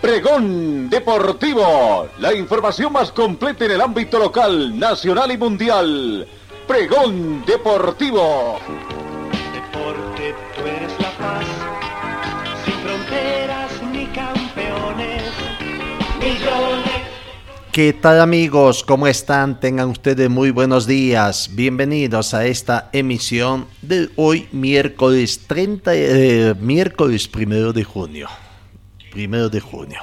Pregón Deportivo, la información más completa en el ámbito local, nacional y mundial. Pregón Deportivo. Deporte, tú eres la paz, sin fronteras ni campeones, millones. ¿Qué tal amigos? ¿Cómo están? Tengan ustedes muy buenos días. Bienvenidos a esta emisión de hoy miércoles 30, eh, miércoles primero de junio primero de junio.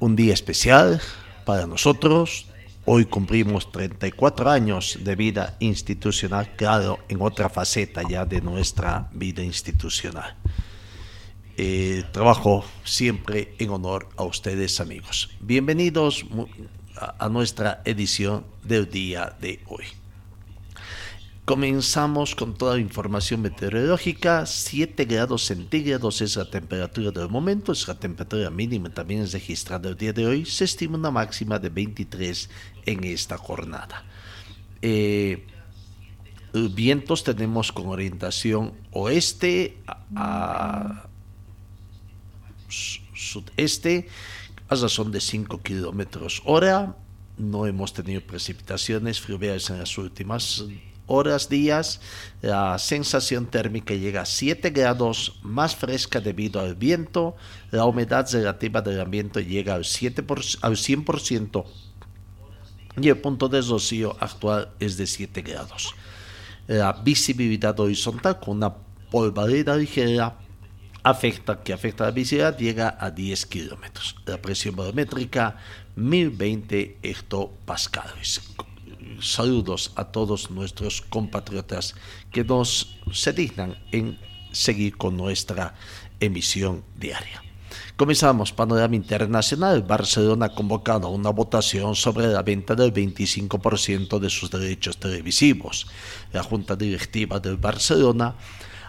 Un día especial para nosotros. Hoy cumplimos 34 años de vida institucional, claro, en otra faceta ya de nuestra vida institucional. Eh, trabajo siempre en honor a ustedes amigos. Bienvenidos a nuestra edición del día de hoy. Comenzamos con toda la información meteorológica. 7 grados centígrados es la temperatura del momento, es la temperatura mínima también es registrada el día de hoy. Se estima una máxima de 23 en esta jornada. Eh, vientos tenemos con orientación oeste a, sudeste a razón de 5 kilómetros hora. No hemos tenido precipitaciones fluviales en las últimas horas, días, la sensación térmica llega a 7 grados, más fresca debido al viento, la humedad relativa del ambiente llega al, 7 al 100% y el punto de rocío actual es de 7 grados. La visibilidad horizontal con una polvareda ligera afecta, que afecta la visibilidad llega a 10 kilómetros. La presión barométrica 1020 hectopascales saludos a todos nuestros compatriotas que nos se dignan en seguir con nuestra emisión diaria. Comenzamos panorama internacional. Barcelona ha convocado una votación sobre la venta del 25% de sus derechos televisivos. La Junta Directiva del Barcelona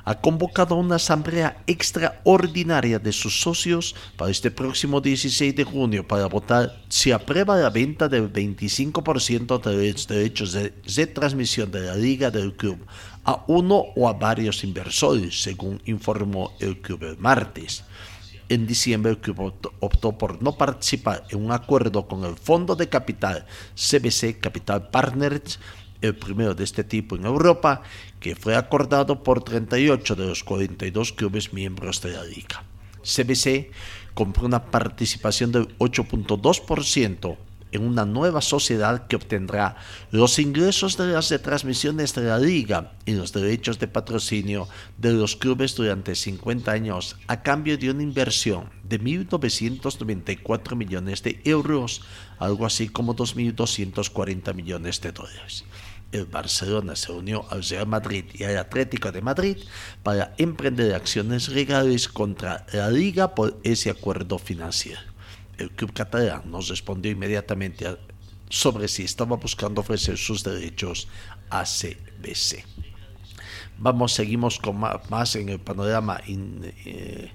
ha convocado una asamblea extraordinaria de sus socios para este próximo 16 de junio para votar si aprueba la venta del 25% de los derechos de, transmisión de la liga del club a uno o a varios inversores, según informó el club el martes. En diciembre el club optó por no participar en un acuerdo con el fondo de capital CBC Capital Partners el primero de este tipo en Europa, que fue acordado por 38 de los 42 clubes miembros de la liga. CBC compró una participación del 8.2% en una nueva sociedad que obtendrá los ingresos de las retransmisiones de la liga y los derechos de patrocinio de los clubes durante 50 años a cambio de una inversión de 1.994 millones de euros, algo así como 2.240 millones de dólares el Barcelona se unió al Real Madrid y al Atlético de Madrid para emprender acciones legales contra la liga por ese acuerdo financiero. El club catalán nos respondió inmediatamente sobre si estaba buscando ofrecer sus derechos a CBC. Vamos, seguimos con más, en el panorama eh,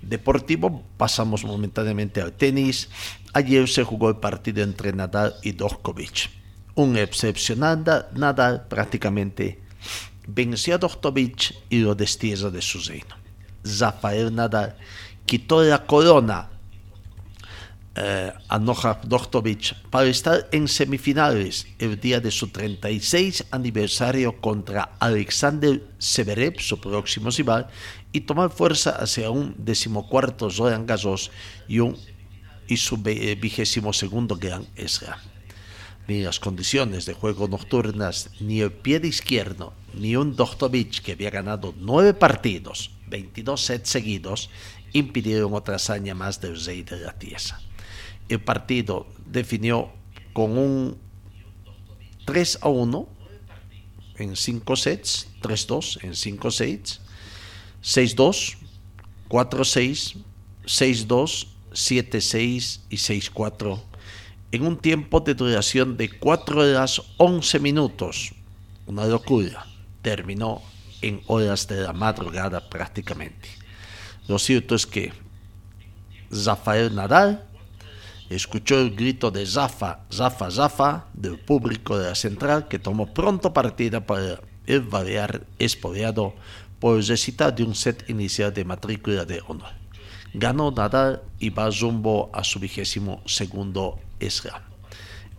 deportivo. Pasamos momentáneamente al tenis. Ayer se jugó el partido entre Nadal y Djokovic un excepcional Nadal prácticamente venció a y lo destierra de su reino. Rafael Nadal quitó la corona eh, a Novak Djokovic para estar en semifinales el día de su 36 aniversario contra Alexander Severev, su próximo rival, y tomar fuerza hacia un decimocuarto Roland Garros y, un, y su eh, vigésimo segundo Gran Slam ni las condiciones de juego nocturnas, ni el pie de izquierdo, ni un Doktovic que había ganado nueve partidos, 22 sets seguidos, impidieron otra hazaña más del rey de la tierra. El partido definió con un 3 a 1 en 5 sets, 3-2 en 5 sets, 6-2, 4-6, 6-2, 7-6 y 6-4 en un tiempo de duración de 4 horas 11 minutos. Una locura. Terminó en horas de la madrugada prácticamente. Lo cierto es que Rafael Nadal escuchó el grito de Zafa, Zafa, Zafa del público de la central que tomó pronto partida para el variar espodeado por recitar de un set inicial de matrícula de honor. Ganó Nadal y va rumbo a su vigésimo segundo slam.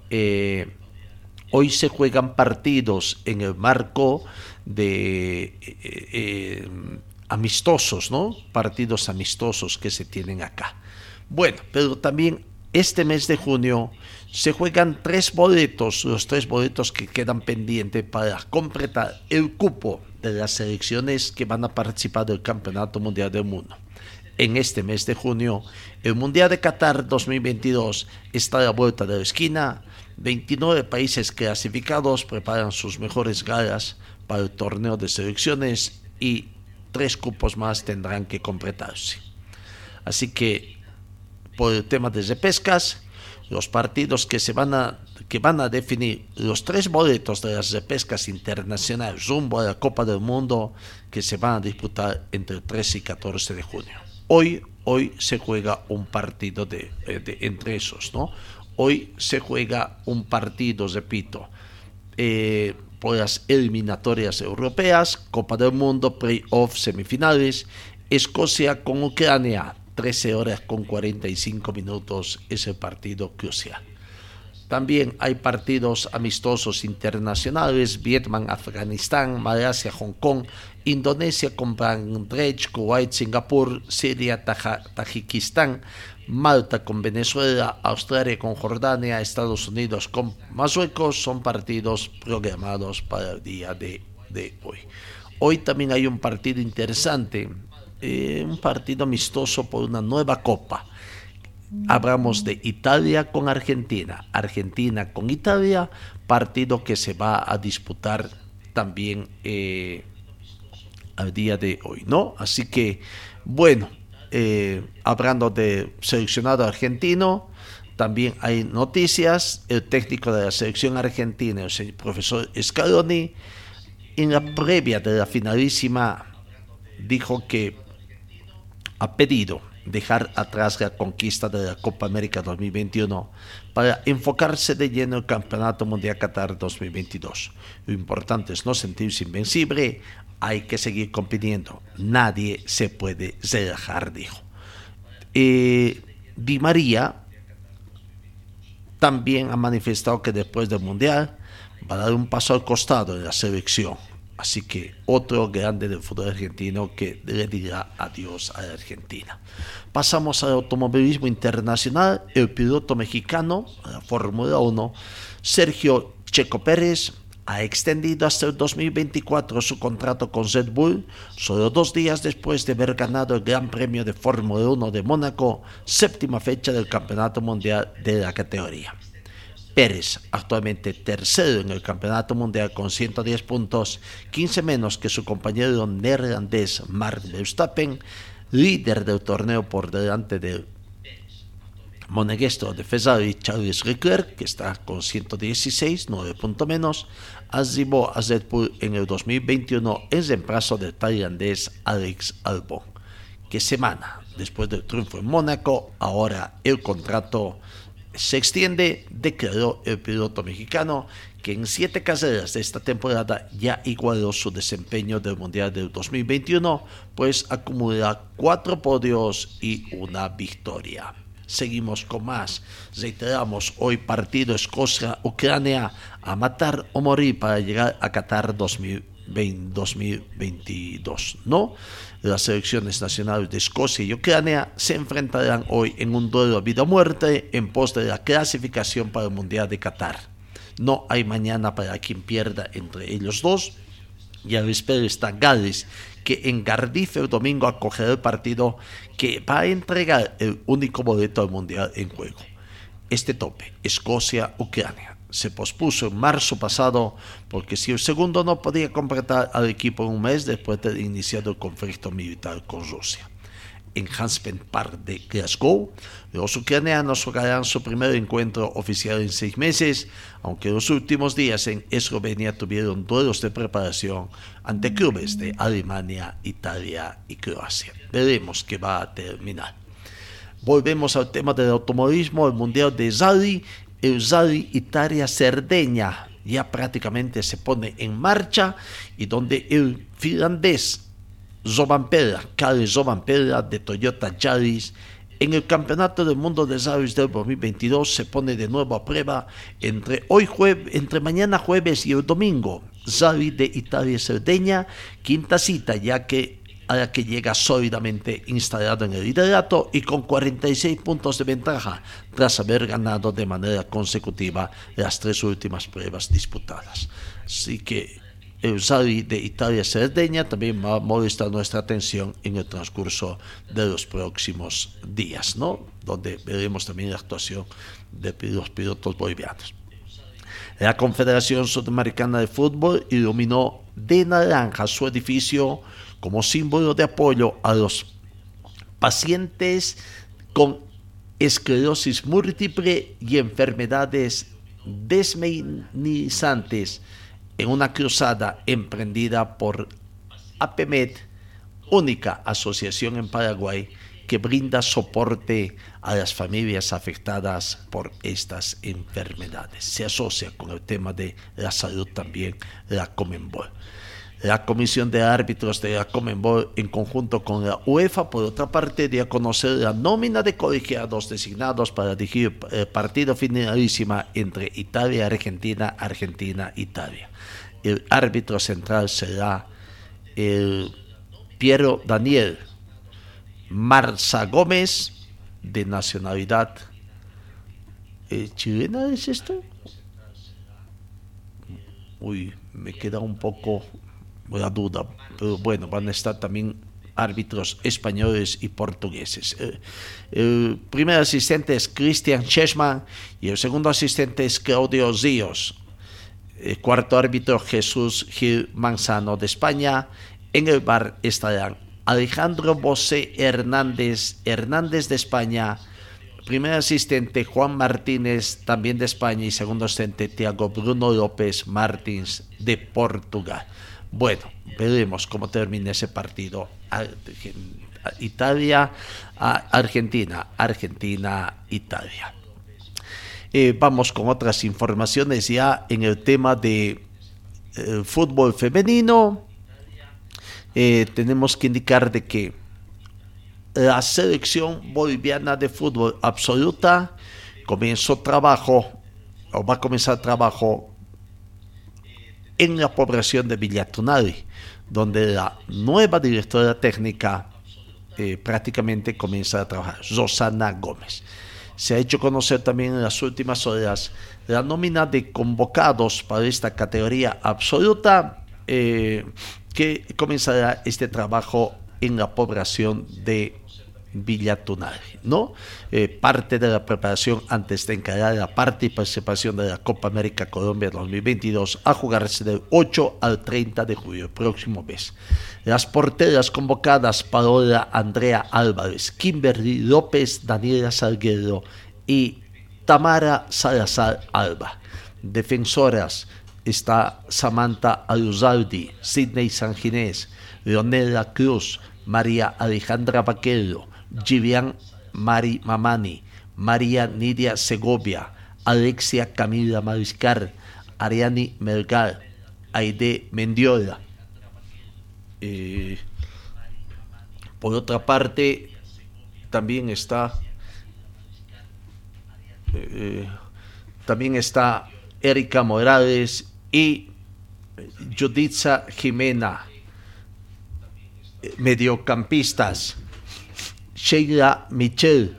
Eh, hoy se juegan partidos en el marco de eh, eh, amistosos, ¿no? Partidos amistosos que se tienen acá. Bueno, pero también este mes de junio se juegan tres boletos, los tres boletos que quedan pendientes para completar el cupo de las selecciones que van a participar del Campeonato Mundial del Mundo. En este mes de junio, el Mundial de Qatar 2022 está a la vuelta de la esquina. 29 países clasificados preparan sus mejores galas para el torneo de selecciones y tres cupos más tendrán que completarse. Así que por el tema de repescas, los partidos que se van a que van a definir los tres boletos de las repescas internacionales rumbo a la Copa del Mundo que se van a disputar entre el 13 y 14 de junio. Hoy hoy se juega un partido de, eh, entre esos, ¿no? Hoy se juega un partido, repito, eh, por las eliminatorias europeas, Copa del Mundo, playoff, semifinales, Escocia con Ucrania, 13 horas con 45 minutos ese partido crucial. También hay partidos amistosos internacionales, Vietnam, Afganistán, Malasia, Hong Kong, Indonesia Bangladesh, Kuwait, Singapur, Siria, Tajikistán, Malta con Venezuela, Australia con Jordania, Estados Unidos con Marruecos, son partidos programados para el día de, de hoy. Hoy también hay un partido interesante eh, un partido amistoso por una nueva copa. Hablamos de Italia con Argentina, Argentina con Italia, partido que se va a disputar también eh, al día de hoy, ¿no? Así que, bueno, eh, hablando de seleccionado argentino, también hay noticias. El técnico de la selección argentina, el profesor Scaloni, en la previa de la finalísima, dijo que ha pedido dejar atrás la conquista de la Copa América 2021 para enfocarse de lleno en el Campeonato Mundial Qatar 2022. Lo importante es no sentirse invencible, hay que seguir compitiendo. Nadie se puede relajar, dijo. Eh, Di María también ha manifestado que después del Mundial va a dar un paso al costado en la selección Así que otro grande del fútbol argentino que le dirá adiós a la Argentina. Pasamos al automovilismo internacional. El piloto mexicano, la Fórmula 1, Sergio Checo Pérez, ha extendido hasta el 2024 su contrato con Red Bull, solo dos días después de haber ganado el Gran Premio de Fórmula 1 de Mónaco, séptima fecha del Campeonato Mundial de la categoría. Pérez, actualmente tercero en el Campeonato Mundial con 110 puntos, 15 menos que su compañero neerlandés Mark Verstappen, líder del torneo por delante del monegasco de Ferrari Charles Leclerc, que está con 116, 9 puntos menos, arribó a Red en el 2021 en reemplazo del tailandés Alex Albon. Que semana después del triunfo en Mónaco, ahora el contrato se extiende, declaró el piloto mexicano que en siete carreras de esta temporada ya igualó su desempeño del Mundial del 2021, pues acumula cuatro podios y una victoria. Seguimos con más. Reiteramos hoy partido Escocia-Ucrania a matar o morir para llegar a Qatar 2022. ¿No? Las selecciones nacionales de Escocia y Ucrania se enfrentarán hoy en un duelo a vida o muerte en pos de la clasificación para el Mundial de Qatar. No hay mañana para quien pierda entre ellos dos. Y al espera está Gales, que en Gardife el domingo acogerá el partido que va a entregar el único boleto al Mundial en juego. Este tope, Escocia-Ucrania se pospuso en marzo pasado porque si el segundo no podía completar al equipo en un mes después de iniciado el conflicto militar con Rusia. En Hanspen Park de Glasgow. Los ucranianos jugarán su primer encuentro oficial en seis meses, aunque los últimos días en Eslovenia tuvieron duelos de preparación ante clubes de Alemania, Italia y Croacia. Veremos qué va a terminar. Volvemos al tema del automovilismo, el Mundial de Zali, el Zali Italia Cerdeña ya prácticamente se pone en marcha y donde el finlandés Zobampera, Kale Zobampera de Toyota Yaris, en el Campeonato del Mundo de Zavis del 2022 se pone de nuevo a prueba entre hoy jueves, entre mañana jueves y el domingo. Zavi de Italia Cerdeña, quinta cita, ya que a la que llega sólidamente instalado en el liderato y con 46 puntos de ventaja tras haber ganado de manera consecutiva las tres últimas pruebas disputadas. Así que el Sali de Italia Cerdeña también va a molestar nuestra atención en el transcurso de los próximos días, ¿no? donde veremos también la actuación de los pilotos bolivianos. La Confederación Sudamericana de Fútbol iluminó de naranja su edificio como símbolo de apoyo a los pacientes con esclerosis múltiple y enfermedades desmenizantes en una cruzada emprendida por APMED, única asociación en Paraguay que brinda soporte a las familias afectadas por estas enfermedades. Se asocia con el tema de la salud también la Comenbol. La Comisión de Árbitros de la Comenbol, en conjunto con la UEFA, por otra parte, dio a conocer la nómina de colegiados designados para dirigir el partido finalísima entre Italia y Argentina, Argentina-Italia. El árbitro central será Piero Daniel Marza Gómez, de nacionalidad eh, chilena, ¿es esto? Uy, me queda un poco la duda, pero bueno, van a estar también árbitros españoles y portugueses. Eh, el, primer asistente es Christian Chessman y el segundo asistente es Claudio Zíos. El cuarto árbitro Jesús Gil Manzano de España. En el bar estarán Alejandro Bosé Hernández, Hernández de España. Primer asistente Juan Martínez, también de España. Y segundo asistente Tiago Bruno López Martins de Portugal. Bueno, veremos cómo termina ese partido. Italia, Argentina, Argentina, Italia. Eh, vamos con otras informaciones ya en el tema de eh, fútbol femenino. Eh, tenemos que indicar de que la selección boliviana de fútbol absoluta comenzó trabajo o va a comenzar trabajo en la población de Villatunari, donde la nueva directora técnica eh, prácticamente comienza a trabajar, Rosana Gómez. Se ha hecho conocer también en las últimas horas la nómina de convocados para esta categoría absoluta, eh, que comenzará este trabajo en la población de Villatunari, ¿no? Eh, parte de la preparación antes de encarar la participación de la Copa América Colombia 2022 a jugarse del 8 al 30 de julio, próximo mes. Las porteras convocadas Paola Andrea Álvarez, Kimberly López, Daniela Salguero y Tamara Salazar Alba. Defensoras está Samantha Aluzaldi, Sidney Sanginés, Leonela Cruz, María Alejandra Vaquero, Givian Mari Mamani, María Nidia Segovia, Alexia Camila Mariscar, Ariani Melgar, Aide Mendiola. Eh, por otra parte, también está eh, también está Erika Morales y Juditza Jimena, eh, mediocampistas. Sheila Michel,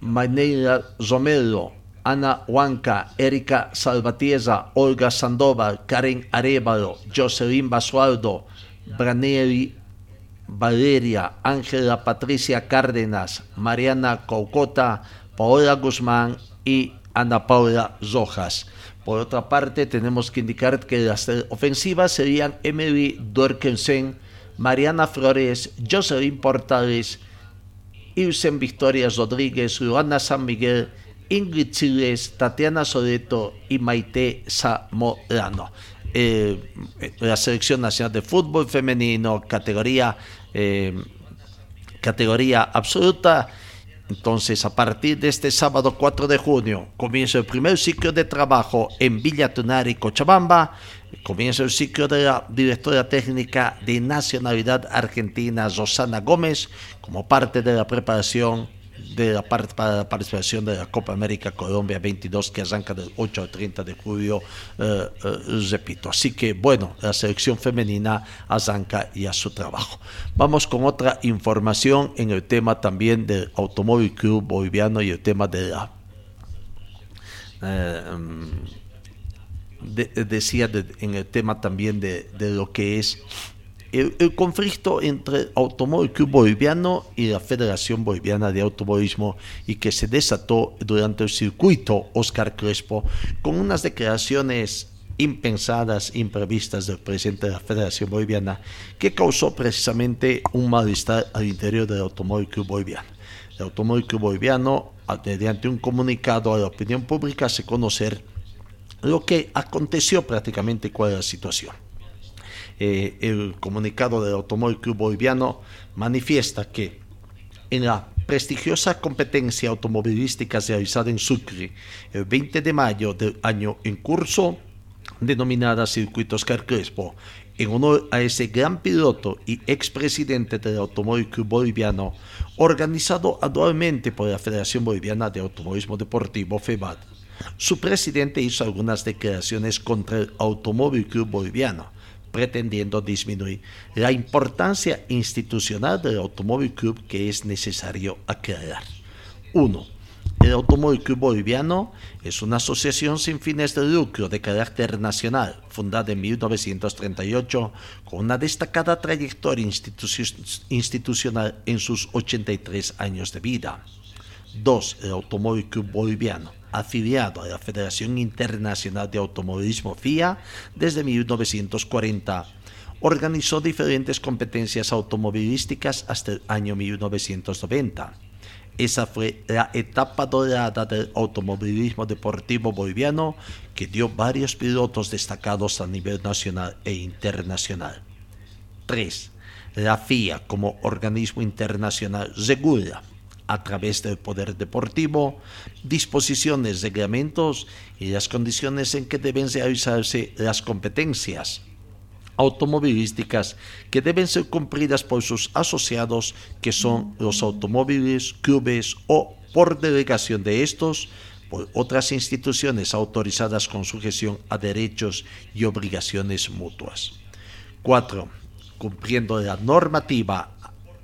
Maneira Romero, Ana Huanca, Erika Salvatiesa, Olga Sandoval, Karen Arevalo, Jocelyn Basualdo, Braneri Valeria, Ángela Patricia Cárdenas, Mariana Caucota, Paola Guzmán y Ana Paula Rojas. Por otra parte, tenemos que indicar que las ofensivas serían Emily Dorkensen, Mariana Flores, Jocelyn Portales, Ilsen Victoria Rodríguez, Luana San Miguel, Ingrid Chiles, Tatiana Soreto y Maite Zamorano. Eh, la Selección Nacional de Fútbol Femenino, categoría, eh, categoría absoluta. Entonces, a partir de este sábado 4 de junio, comienza el primer ciclo de trabajo en Villa Tunari, Cochabamba. Comienza el ciclo de la directora técnica de nacionalidad argentina, Rosana Gómez, como parte de la preparación de la participación de la Copa América Colombia 22 que arranca del 8 al 30 de julio, eh, eh, repito. Así que bueno, la selección femenina arranca ya su trabajo. Vamos con otra información en el tema también del Automóvil Club Boliviano y el tema de la... Eh, decía en el tema también de, de lo que es el, conflicto entre el Automóvil Club Boliviano y la Federación Boliviana de Automovilismo y que se desató durante el circuito Oscar Crespo con unas declaraciones impensadas, imprevistas del presidente de la Federación Boliviana que causó precisamente un malestar al interior del Automóvil Club Boliviano. El Automóvil Club Boliviano, mediante un comunicado a la opinión pública, hace conocer lo que aconteció prácticamente cuál era la situación. Eh, el comunicado del Automóvil Club Boliviano manifiesta que en la prestigiosa competencia automovilística realizada en Sucre el 20 de mayo del año en curso, denominada Circuito Oscar Crespo, en honor a ese gran piloto y expresidente del Automóvil Club Boliviano, organizado anualmente por la Federación Boliviana de Automovilismo Deportivo, FEBAD. Su presidente hizo algunas declaraciones contra el Automóvil Club Boliviano, pretendiendo disminuir la importancia institucional del Automóvil Club que es necesario aclarar. 1. El Automóvil Club Boliviano es una asociación sin fines de lucro de carácter nacional, fundada en 1938, con una destacada trayectoria institucional en sus 83 años de vida. 2. El Automóvil Club Boliviano afiliado a la Federación Internacional de Automovilismo FIA desde 1940. Organizó diferentes competencias automovilísticas hasta el año 1990. Esa fue la etapa dorada del automovilismo deportivo boliviano que dio varios pilotos destacados a nivel nacional e internacional. 3. La FIA como organismo internacional regula a través del poder deportivo, disposiciones, reglamentos y las condiciones en que deben realizarse las competencias automovilísticas que deben ser cumplidas por sus asociados, que son los automóviles, clubes o por delegación de estos, por otras instituciones autorizadas con sujeción a derechos y obligaciones mutuas. 4. Cumpliendo la normativa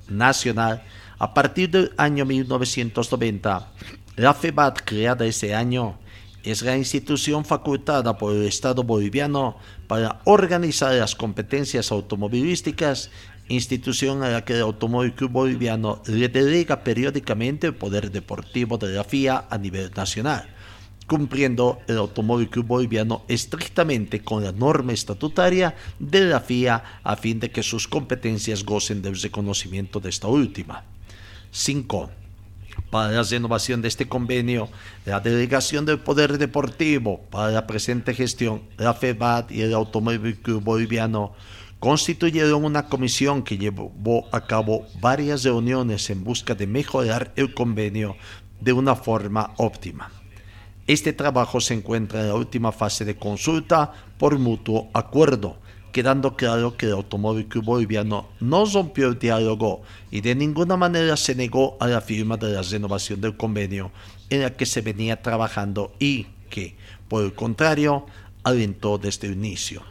nacional, a partir del año 1990, la FEBAT, creada ese año, es la institución facultada por el Estado boliviano para organizar las competencias automovilísticas, institución a la que el Automóvil Club Boliviano le delega periódicamente el poder deportivo de la FIA a nivel nacional, cumpliendo el Automóvil Club Boliviano estrictamente con la norma estatutaria de la FIA a fin de que sus competencias gocen del reconocimiento de esta última. 5. Para la renovación de este convenio, la Delegación del Poder Deportivo para la presente gestión, la FEBAT y el Automóvil Club Boliviano constituyeron una comisión que llevó a cabo varias reuniones en busca de mejorar el convenio de una forma óptima. Este trabajo se encuentra en la última fase de consulta por mutuo acuerdo quedando claro que el Automóvil Boliviano no rompió el diálogo y de ninguna manera se negó a la firma de la renovación del convenio en la que se venía trabajando y que, por el contrario, alentó desde el inicio.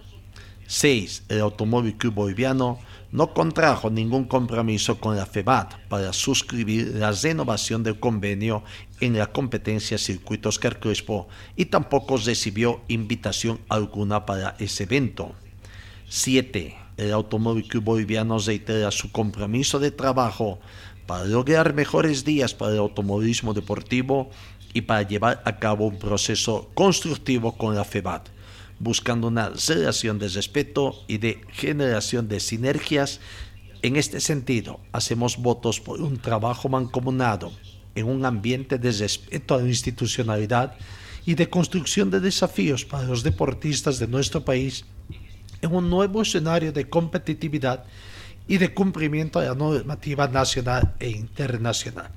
6. El Automóvil Club Boliviano no contrajo ningún compromiso con la FEBAT para suscribir la renovación del convenio en la competencia Circuito Oscar y tampoco recibió invitación alguna para ese evento. 7. El Automóvil Club Boliviano reitera su compromiso de trabajo para lograr mejores días para el automovilismo deportivo y para llevar a cabo un proceso constructivo con la FEBAT, buscando una relación de respeto y de generación de sinergias En este sentido, hacemos votos por un trabajo mancomunado en un ambiente de respeto a la institucionalidad y de construcción de desafíos para los deportistas de nuestro país en un nuevo escenario de competitividad y de cumplimiento de la normativa nacional e internacional.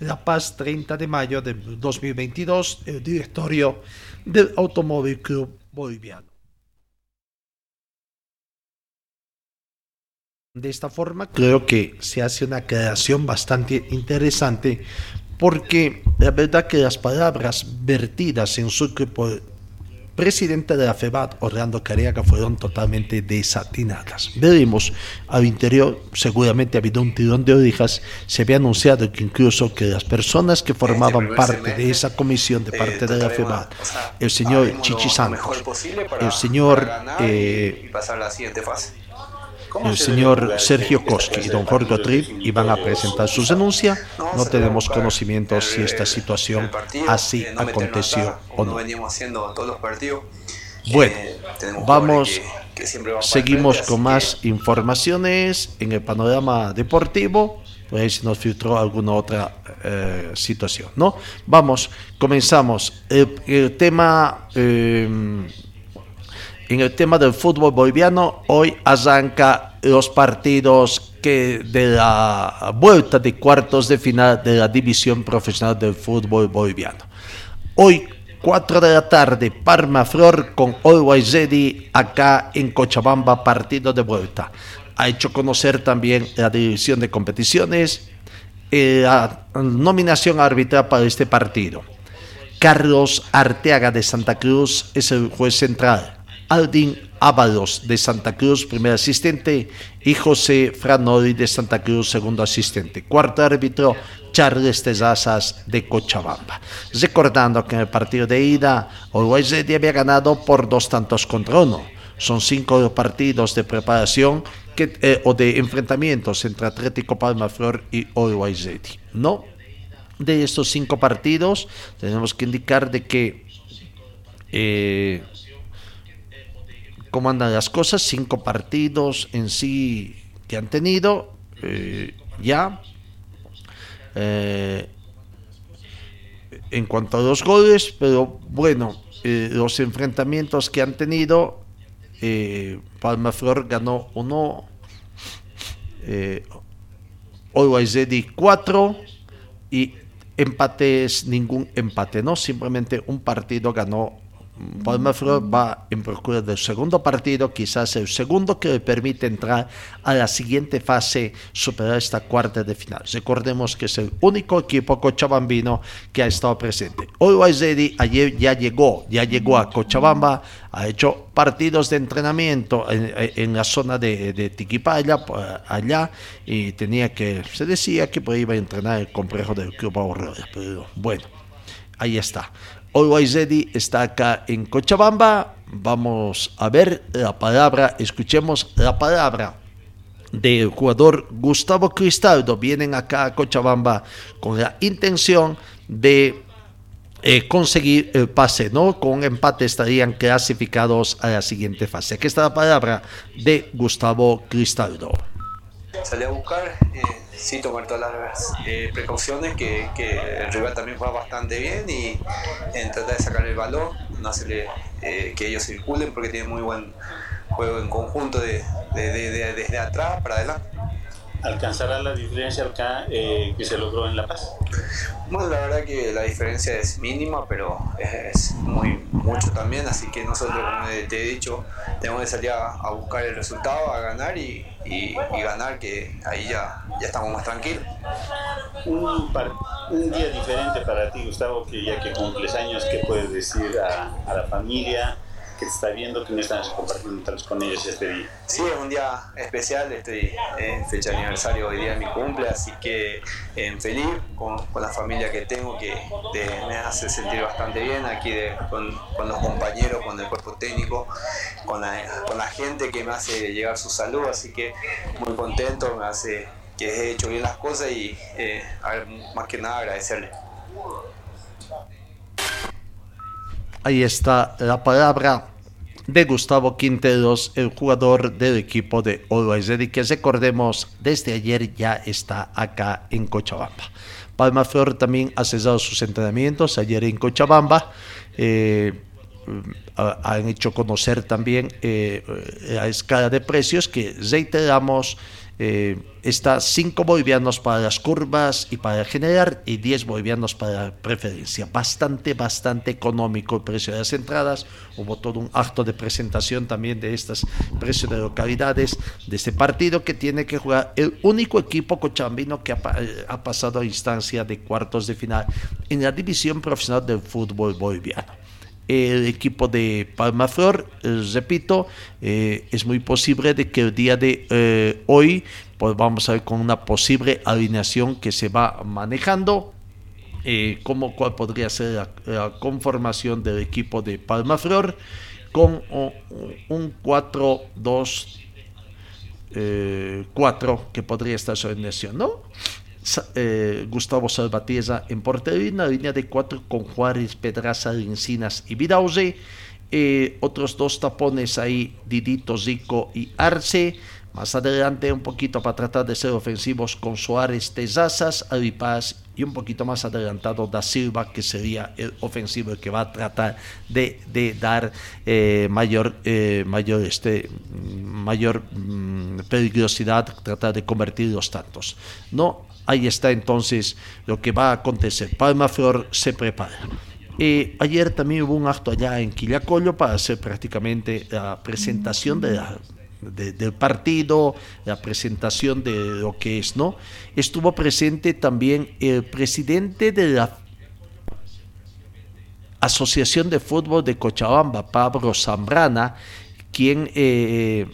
La Paz, 30 de mayo de 2022, el directorio del Automóvil Club Boliviano. De esta forma creo que se hace una creación bastante interesante porque la verdad que las palabras vertidas en su por presidente de la FEBAT, Orlando Cariaga, fueron totalmente desatinadas. Veremos al interior, seguramente ha habido un tirón de orejas, se había anunciado que incluso que las personas que formaban parte de esa comisión de parte de la FEBAT, el señor Chichi Santos, el señor... Eh, y pasar a la siguiente fase el señor Sergio Koski y don Jorge Trip iban a presentar su denuncia. No tenemos conocimiento si esta situación así aconteció o no. Bueno, vamos, seguimos con más informaciones en el panorama deportivo. Pues si nos filtró alguna otra eh, situación, ¿no? Vamos, comenzamos. El, tema eh, en el tema del fútbol boliviano, hoy arranca los partidos que de la vuelta de cuartos de final de la división profesional del fútbol boliviano. Hoy, 4 de la tarde, Parma Flor con Always Ready acá en Cochabamba, partido de vuelta. Ha hecho conocer también la división de competiciones, eh, la nominación arbitral para este partido. Carlos Arteaga de Santa Cruz es el juez central. Aldin Ábalos de Santa Cruz, primer asistente, y José Franoli de Santa Cruz, segundo asistente. Cuarto árbitro, Charles Tezazas de Cochabamba. Recordando que en el partido de ida, Always había ganado por dos tantos contra uno. Son cinco partidos de preparación eh, o de enfrentamientos entre Atlético Palma Flor y Always ¿No? De estos cinco partidos, tenemos que indicar de que eh, cómo andan las cosas, cinco partidos en sí que han tenido eh, ya. Eh, en cuanto a los goles, pero bueno, eh, los enfrentamientos que han tenido, Palma Flor ganó uno, eh, Always Ready cuatro y empates, ningún empate, ¿no? Simplemente un partido ganó Palma Flor va en procura del segundo partido, quizás el segundo que le permite entrar a la siguiente fase, superar esta cuarta de final. Recordemos que es el único equipo cochabambino que ha estado presente. Always Ready ayer ya llegó, ya llegó a Cochabamba, ha hecho partidos de entrenamiento en, la zona de, de, Tiquipaya, allá, y tenía que, se decía que iba a entrenar el complejo del Club Aurora, pero bueno, ahí está. Always Ready está acá en Cochabamba. Vamos a ver la palabra, escuchemos la palabra del jugador Gustavo Cristaldo. Vienen acá a Cochabamba con la intención de eh, conseguir el pase, ¿no? Con empate estarían clasificados a la siguiente fase. Aquí está la palabra de Gustavo Cristaldo. Salí a buscar, eh, sí tomar todas las eh, precauciones, que, el rival también juega bastante bien y en tratar de sacar el balón, no hacerle eh, que ellos circulen porque tienen muy buen juego en conjunto de, desde atrás para adelante. ¿Alcanzará la diferencia acá eh, que se logró en La Paz? Bueno, la verdad que la diferencia es mínima, pero es muy mucho también, así que nosotros, como te he dicho, tenemos que salir a, buscar el resultado, a ganar y, ganar, que ahí ya, ya estamos más tranquilos. Un, un, día diferente para ti, Gustavo, que ya que cumples años, ¿qué puedes decir a, a la familia? Que está viendo, que me están compartiendo con ellos este día. Sí, es un día especial, estoy en fecha de aniversario hoy día de mi cumple, así que en feliz con, con, la familia que tengo que me hace sentir bastante bien aquí con, con, los compañeros, con el cuerpo técnico, con la, con la gente que me hace llegar su salud, así que muy contento, me hace que he hecho bien las cosas y eh, más que nada agradecerle. Ahí está la palabra de Gustavo Quinteros, el jugador del equipo de Always Ready, que recordemos desde ayer ya está acá en Cochabamba. Palma Flor también ha cesado sus entrenamientos ayer en Cochabamba. Eh, han hecho conocer también eh, a escala de precios que reiteramos eh, está 5 bolivianos para las curvas y para generar y 10 bolivianos para preferencia. Bastante, bastante económico el precio de las entradas. Hubo todo un acto de presentación también de estos precios de localidades de este partido que tiene que jugar el único equipo cochabambino que ha, ha pasado a instancia de cuartos de final en la división profesional del fútbol boliviano el equipo de Palmaflor, eh, repito, eh, es muy posible de que el día de eh, hoy, pues vamos a ver con una posible alineación que se va manejando, como cuál podría ser la, conformación del equipo de Palmaflor con un 4-2-4 que podría estar su alineación, ¿no? Eh, Gustavo Salvatierra en portería, una línea de cuatro con Juárez, Pedraza, Lincinas y Vidauze. Eh, otros dos tapones ahí, Didito, Zico y Arce. Más adelante un poquito para tratar de ser ofensivos con Suárez, Tezazas, Alipaz y un poquito más adelantado Da Silva, que sería el ofensivo que va a tratar de, de dar eh, mayor, mayor, este, mayor mm, peligrosidad, tratar de convertir los tantos. No Ahí está entonces lo que va a acontecer. Palma Flor se prepara. Eh, ayer también hubo un acto allá en Quillacollo para hacer prácticamente la presentación de del partido, la presentación de lo que es, ¿no? Estuvo presente también el presidente de la Asociación de Fútbol de Cochabamba, Pablo Zambrana, quien eh,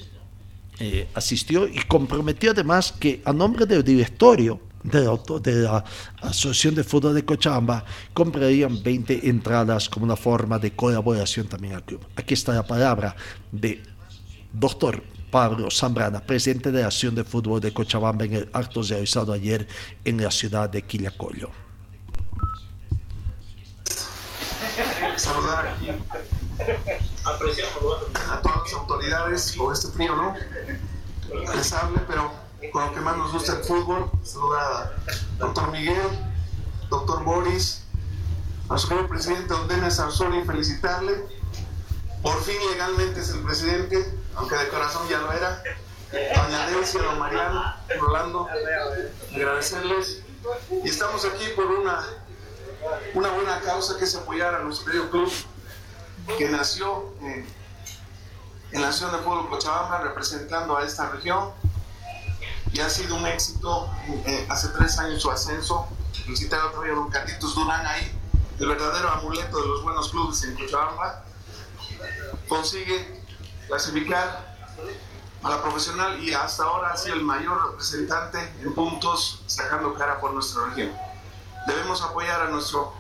eh, asistió y comprometió además que a nombre del directorio de la, de la Asociación de Fútbol de Cochabamba comprarían 20 entradas como una forma de colaboración también al club. Aquí está la palabra de doctor Pablo Zambrana, presidente de la Asociación de Fútbol de Cochabamba en el acto realizado ayer en la ciudad de Quillacollo. Saludar a todas las autoridades por este frío, ¿no? Les hable, pero con lo que más nos gusta el fútbol. Saluda a doctor Miguel, doctor Boris, a su querido presidente Don Denis Arzori, felicitarle. Por fin legalmente es el presidente, aunque de corazón ya lo era. Doña Delcia, don Mariano, Rolando, agradecerles. Y estamos aquí por una, una buena causa que es apoyar a nuestro querido club que nació en, en la Nación de Fútbol Cochabamba representando a esta región y ha sido un éxito. Eh, hace tres años su ascenso, visita el otro día don Carlitos Durán ahí, el verdadero amuleto de los buenos clubes en Cochabamba, consigue clasificar a la profesional y hasta ahora ha sido el mayor representante en puntos sacando cara por nuestra región. Debemos apoyar a nuestro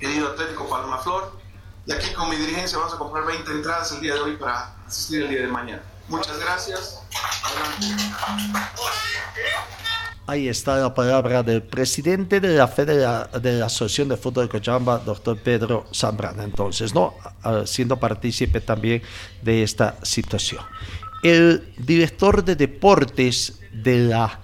querido Atlético Palma Flor y aquí con mi dirigencia vamos a comprar 20 entradas el día de hoy para asistir el día de mañana. Muchas gracias. Ahí está la palabra del presidente de la, de la Asociación de Fútbol de Cochabamba, doctor Pedro Zambrana, entonces, ¿no? Ah, siendo partícipe también de esta situación. El director de deportes de la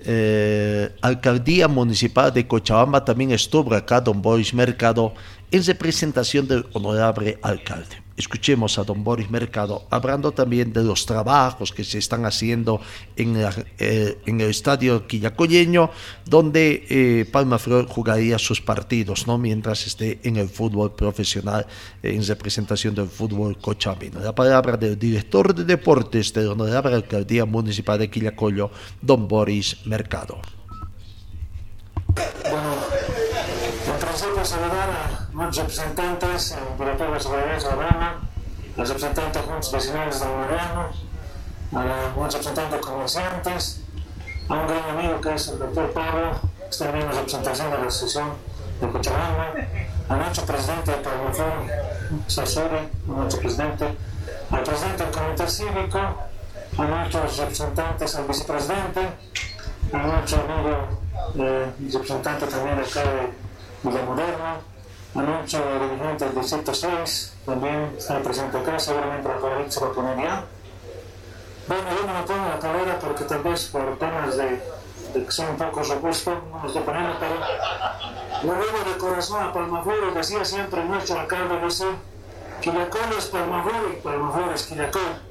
eh, Alcaldía Municipal de Cochabamba también estuvo acá, don Boris Mercado, en representación del honorable alcalde. Escuchemos a don Boris Mercado hablando también de los trabajos que se están haciendo en, eh, el estadio quillacoyeño, donde eh, Palma Flor jugaría sus partidos, ¿no? mientras esté en el fútbol profesional, en representación del fútbol cochabino. La palabra del director de deportes de la Honorable Alcaldía Municipal de Quillacollo, don Boris Mercado. Bueno, muchos representantes, el director de Seguridad Ciudadana, los representantes juntos vecinales de Mariano, a muchos representantes comerciantes, a un gran amigo que es el doctor Pablo, que está en representación de la Asociación de Cochabamba, a nuestro presidente de Palmafón, Sasori, a nuestro presidente, al presidente del Comité Cívico, a nuestros representantes, al vicepresidente, a nuestro amigo eh, representante también acá de Villa Moderna, anoche dirigente del Distrito 6, también está presente acá, seguramente la favorita se va a poner ya. Bueno, yo no me pongo la carrera porque tal vez por temas de, que soy un poco robusto, no me estoy poniendo, pero lo digo de corazón a Palmaflor, decía siempre nuestro alcalde, dice, Quillacol es Palmaflor y Palmaflor es Quillacol.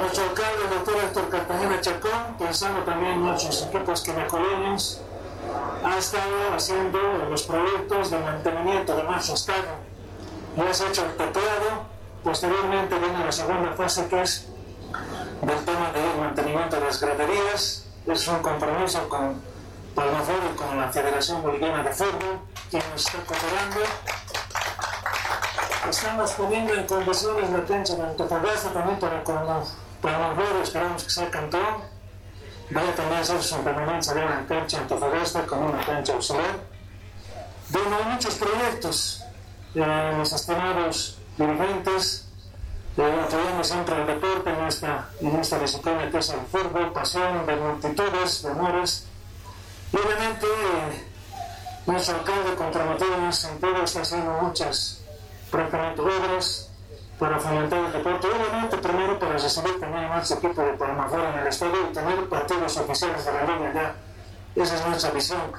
Nuestro alcalde, el doctor Héctor Cartagena Chacón, pensando también en nuestros equipos quillacoleños, ha estado haciendo los proyectos de mantenimiento de nuestro estado. Ya se ha hecho el teclado, posteriormente viene la segunda fase que es del tema del mantenimiento de las graderías. Es un compromiso con Palmaflor y con la Federación Boliviana de Fútbol, que nos está cooperando. Estamos poniendo en condiciones la cancha de Antofagasta también para Palmaflor esperamos que sea campeón. Vaya también a hacer su permanencia de una cancha Antofagasta con una cancha auxiliar. Hay muchos proyectos. Eh, los estimados dirigentes eh, siempre el deporte en esta, en esta disciplina que es el fútbol, pasión de multitudes, de amores. Y obviamente eh, nuestro alcalde comprometido en sentido está haciendo muchas prácticamente obras para fomentar el deporte. Obviamente primero para recibir también más equipo de Palmaflor en el estadio y tener partidos oficiales de la liga ya. Esa es nuestra visión.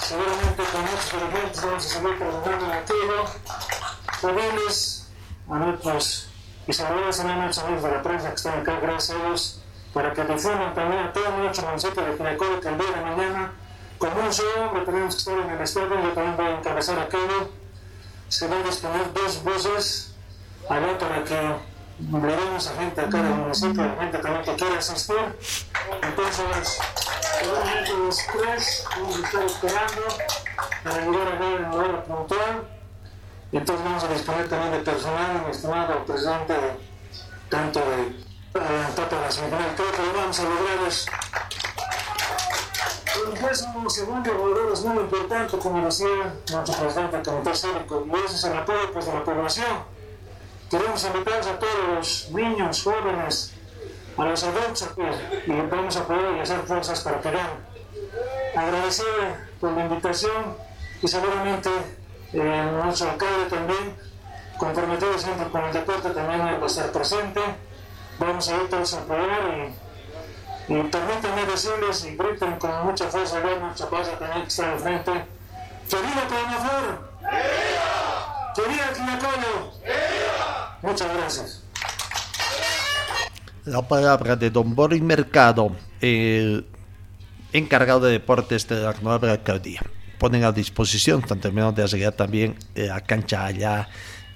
Seguramente con muchos dirigentes vamos a seguir trabajando en aquello. Civiles, a nuestros y saludos a nuestros amigos de la prensa que están acá, gracias a ellos, para que difundan también a todo nuestro municipio de Pinacol que el día de mañana, con un solo hombre, tenemos que estar en el estadio, yo también voy a encabezar aquello. Se van a disponer dos buses allá para que le demos a gente acá del municipio, a gente también que quiera asistir. Entonces, los tres vamos a estar esperando para llegar a ver la hora puntual. Y entonces vamos a disponer también de personal, mi estimado presidente, tanto de la semifinal. Creo que lo vamos a lograr es. Un segundo jugador es muy importante, como decía nuestro presidente del Comité Cívico, y ese es el apoyo pues, de la población. Queremos invitar a todos los niños, jóvenes, a los adultos, pues, y vamos a apoyar y hacer fuerzas para que ganen. Agradecer por la invitación y seguramente eh, nuestro alcalde también, comprometido siempre con el deporte, también va a estar presente. Vamos a ir todos a apoyar y, y permítanme decirles y griten con mucha fuerza, ver nuestra plaza también que está al frente. ¡Querida Palmaflor! ¡Querida Quinacoyo! Muchas gracias. La palabra de don Boris Mercado, el encargado de deportes de la nueva alcaldía ponen a disposición, están terminando de hacer también eh, la cancha allá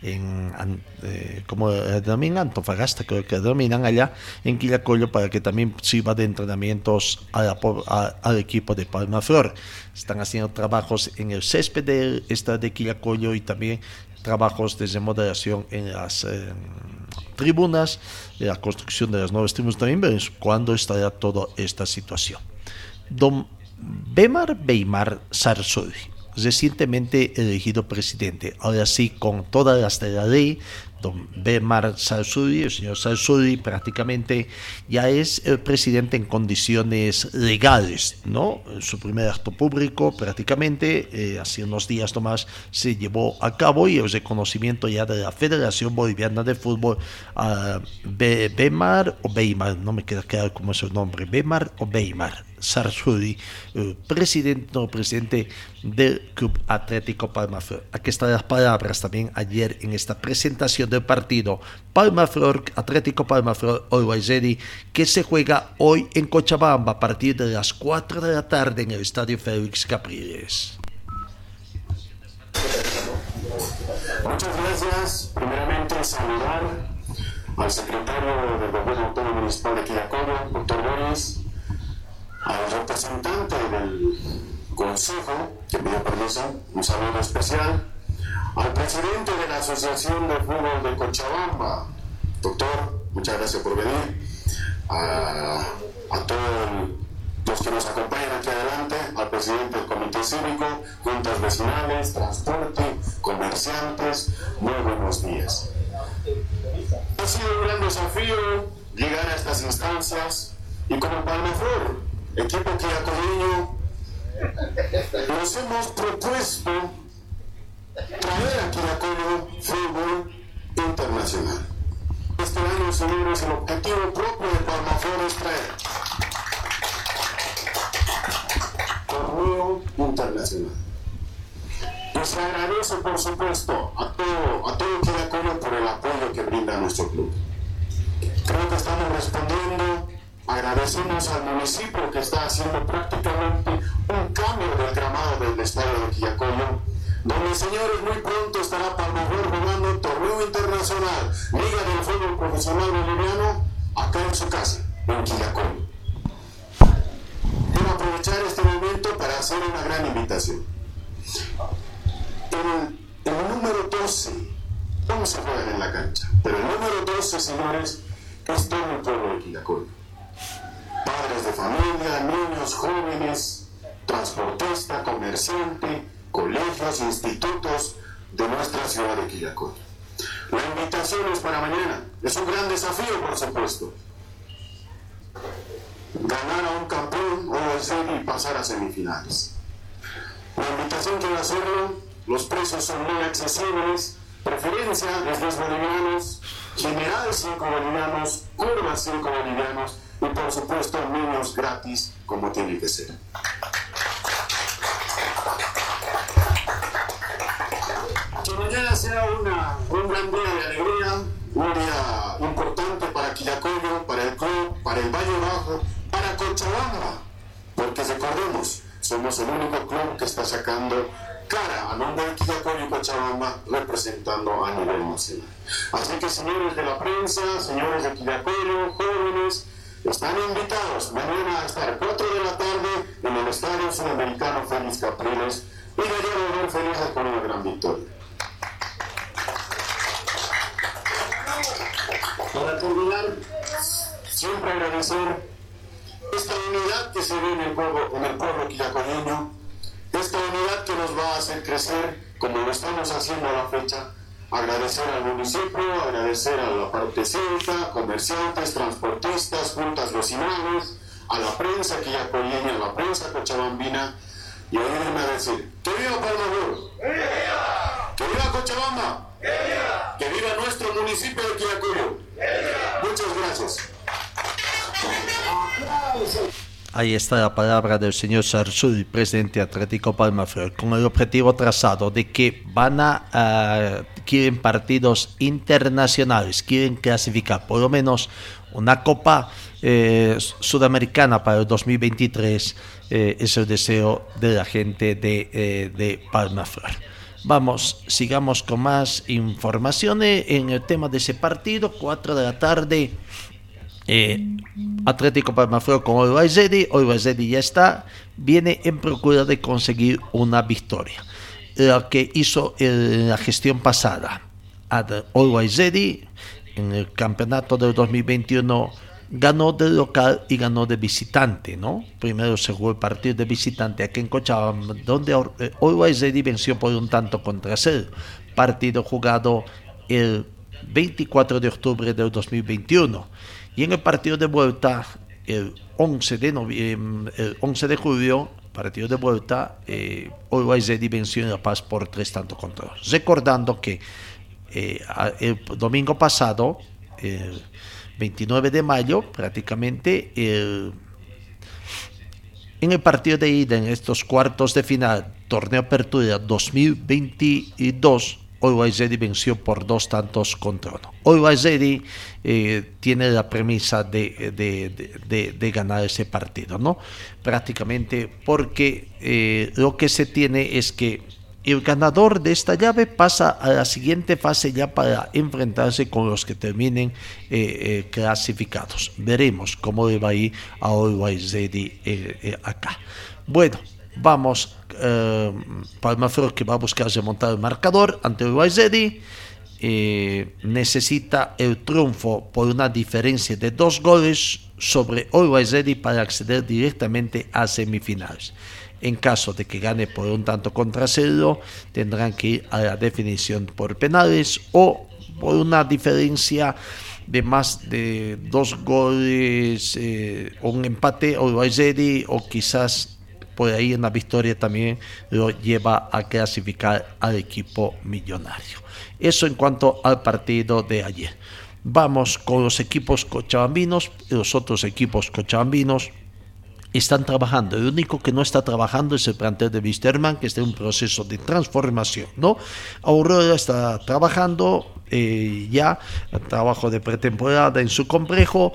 en, eh, como denominan, Antofagasta creo que dominan allá en Quillacollo para que también sirva de entrenamientos a la, a, al equipo de Palma Flor. Están haciendo trabajos en el césped de esta de Quillacollo y también trabajos de remodelación en las eh, tribunas, la construcción de las nuevas tribunas también, veremos cuándo estará toda esta situación. Don Bemar Beimar Sarsudi, recientemente elegido presidente, ahora sí con todas las de la ley, don Bemar Sarsudi, el señor Sarsudi prácticamente ya es el presidente en condiciones legales, ¿no? Su primer acto público prácticamente, eh, hace unos días nomás se llevó a cabo y el reconocimiento ya de la Federación Boliviana de Fútbol a Bemar o Beimar, no me queda claro cómo es su nombre, Bemar o Beimar Sarsudi, eh, no, presidente del Club Atlético Palmaflor. Aquí están las palabras también ayer en esta presentación del partido Palmaflor, Atlético Palmaflor, Always Ready, que se juega hoy en Cochabamba a partir de las 4 de la tarde en el Estadio Félix Capriles. Muchas gracias. Primeramente saludar al secretario del Gobierno Autónomo Municipal de Quillacoyo, doctor Boris, al representante del Consejo, que pidió permiso, un saludo especial, al presidente de la Asociación de Fútbol de Cochabamba, doctor, muchas gracias por venir, a, todos los que nos acompañan aquí adelante, al presidente del Comité Cívico, juntas vecinales, transporte, comerciantes, muy buenos días. Ha sido un gran desafío llegar a estas instancias y como Palmaflor, equipo que nos hemos propuesto traer a Quiracoyo fútbol internacional. Este año, señores, el objetivo propio de Palmaflor es traer torneo internacional. Y se agradece, por supuesto, a todo, a todo Quiracoyo por el apoyo que brinda nuestro club. Creo que estamos respondiendo Agradecemos al municipio que está haciendo prácticamente un cambio del gramado del estadio de Quillacoyo, donde señores muy pronto estará Palmaflor jugando torneo internacional, Liga del Fútbol Profesional Boliviano, acá en su casa, en Quillacoyo. Quiero aprovechar este momento para hacer una gran invitación. El, el número 12, vamos a jugar en la cancha, pero el número 12, señores, es todo el pueblo de Quillacoyo padres de familia, niños, jóvenes, transportista, comerciante, colegios, institutos de nuestra ciudad de Quillacoy. La invitación es para mañana. Es un gran desafío, por supuesto. Ganar a un campeón o y pasar a semifinales. La invitación quiero hacerlo. Los precios son muy accesibles. Preferencia de 10 bolivianos, general 5 bolivianos, curva 5 bolivianos y por supuesto niños gratis como tiene que ser. Que mañana sea una, un gran día de alegría, un día importante para Quillacoyo, para el club, para el Valle Bajo, para Cochabamba, porque recordemos, somos el único club que está sacando cara a nombre de Quillacoyo y Cochabamba representando a nivel nacional. Así que señores de la prensa, señores de jóvenes, están invitados mañana a estar 4 de la tarde en el Estadio Sudamericano Félix Capriles y deberían volver felices con una gran victoria. Para terminar, siempre agradecer esta unidad que se ve en el pueblo, en el pueblo esta unidad que nos va a hacer crecer como lo estamos haciendo a la fecha agradecer al municipio, agradecer a la parte cívica, comerciantes, transportistas, juntas vecinales, a la prensa que ya a la prensa cochabambina, y ayúdenme a decir, ¡que viva Palma ¡Que viva Cochabamba! ¡Que viva! nuestro municipio de Quillacuyo! Muchas gracias. Ahí está la palabra del señor Sarsuri, presidente Atlético Palmaflor, con el objetivo trazado de que van a, quieren partidos internacionales, quieren clasificar por lo menos una Copa eh, Sudamericana para el 2023, eh, es el deseo de la gente de, eh, de Palmaflor. Vamos, sigamos con más informaciones en el tema de ese partido, 4 de la tarde. Eh, Atlético Palmaflor con Oibaizedi, Oibaizedi ya está, viene en procura de conseguir una victoria. Lo que hizo en la gestión pasada, Oibaizedi en el campeonato del 2021 ganó de local y ganó de visitante, ¿no? Primero se jugó el partido de visitante aquí en Cochabamba, donde Oibaizedi venció por un tanto contra cero. Partido jugado el 24 de octubre del 2021 y en el partido de vuelta, el 11 de, noviembre, el 11 de julio, partido de vuelta, eh, venció en La Paz por tres tantos contra. Recordando que eh, el domingo pasado, el 29 de mayo, prácticamente, en el partido de ida en estos cuartos de final, torneo apertura 2022, Oiwaizedi venció por dos tantos contra uno. Oiwaizedi eh, tiene la premisa de, de, ganar ese partido, ¿no? Prácticamente porque eh, lo que se tiene es que el ganador de esta llave pasa a la siguiente fase ya para enfrentarse con los que terminen eh, clasificados. Veremos cómo le va a ir a acá. Bueno, Vamos, eh, que va a buscar remontar el marcador ante el eh, necesita el triunfo por una diferencia de dos goles sobre Oiwaizedi para acceder directamente a semifinales. En caso de que gane por un tanto contra cero, tendrán que ir a la definición por penales o por una diferencia de más de dos goles eh, un empate Oiwaizedi o quizás por ahí en la victoria también lo lleva a clasificar al equipo millonario. Eso en cuanto al partido de ayer. Vamos con los equipos cochabambinos, los otros equipos cochabambinos están trabajando. El único que no está trabajando es el plantel de Wisterman, que está en un proceso de transformación. ¿no? Aurora está trabajando eh, ya, trabajo de pretemporada en su complejo.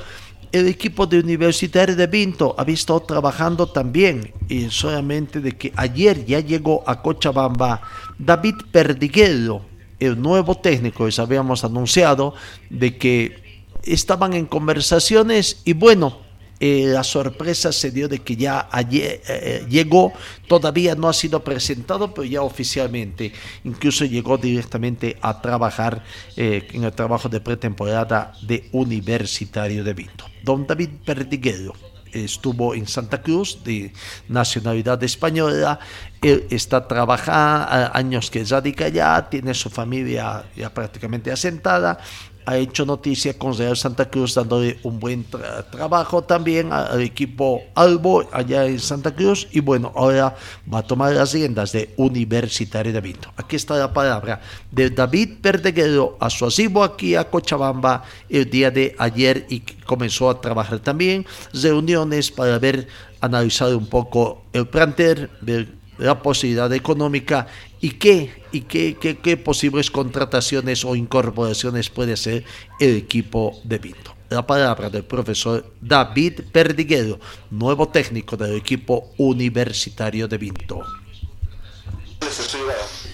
El equipo de Universitario de Vinto ha visto trabajando también, y solamente de que ayer ya llegó a Cochabamba David Perdiguero, el nuevo técnico, les habíamos anunciado de que estaban en conversaciones y bueno, eh, la sorpresa se dio de que ya ayer, eh, llegó, todavía no ha sido presentado, pero ya oficialmente, incluso llegó directamente a trabajar eh, en el trabajo de pretemporada de Universitario de Vinto. Don David Perdiguero estuvo en Santa Cruz de nacionalidad española, él está trabajando, años que radica allá, tiene su familia ya prácticamente asentada, ha hecho noticia con Real Santa Cruz dándole un buen trabajo también al equipo Albo allá en Santa Cruz y bueno, ahora va a tomar las riendas de Universitario de Vinto. Aquí está la palabra de David Perdeguero a su asilo aquí a Cochabamba el día de ayer y comenzó a trabajar también reuniones para ver, analizar un poco el plantel, ver la posibilidad económica y qué, y qué, qué, qué posibles contrataciones o incorporaciones puede hacer el equipo de Vinto. La palabra del profesor David Perdiguero, nuevo técnico del equipo universitario de Vinto.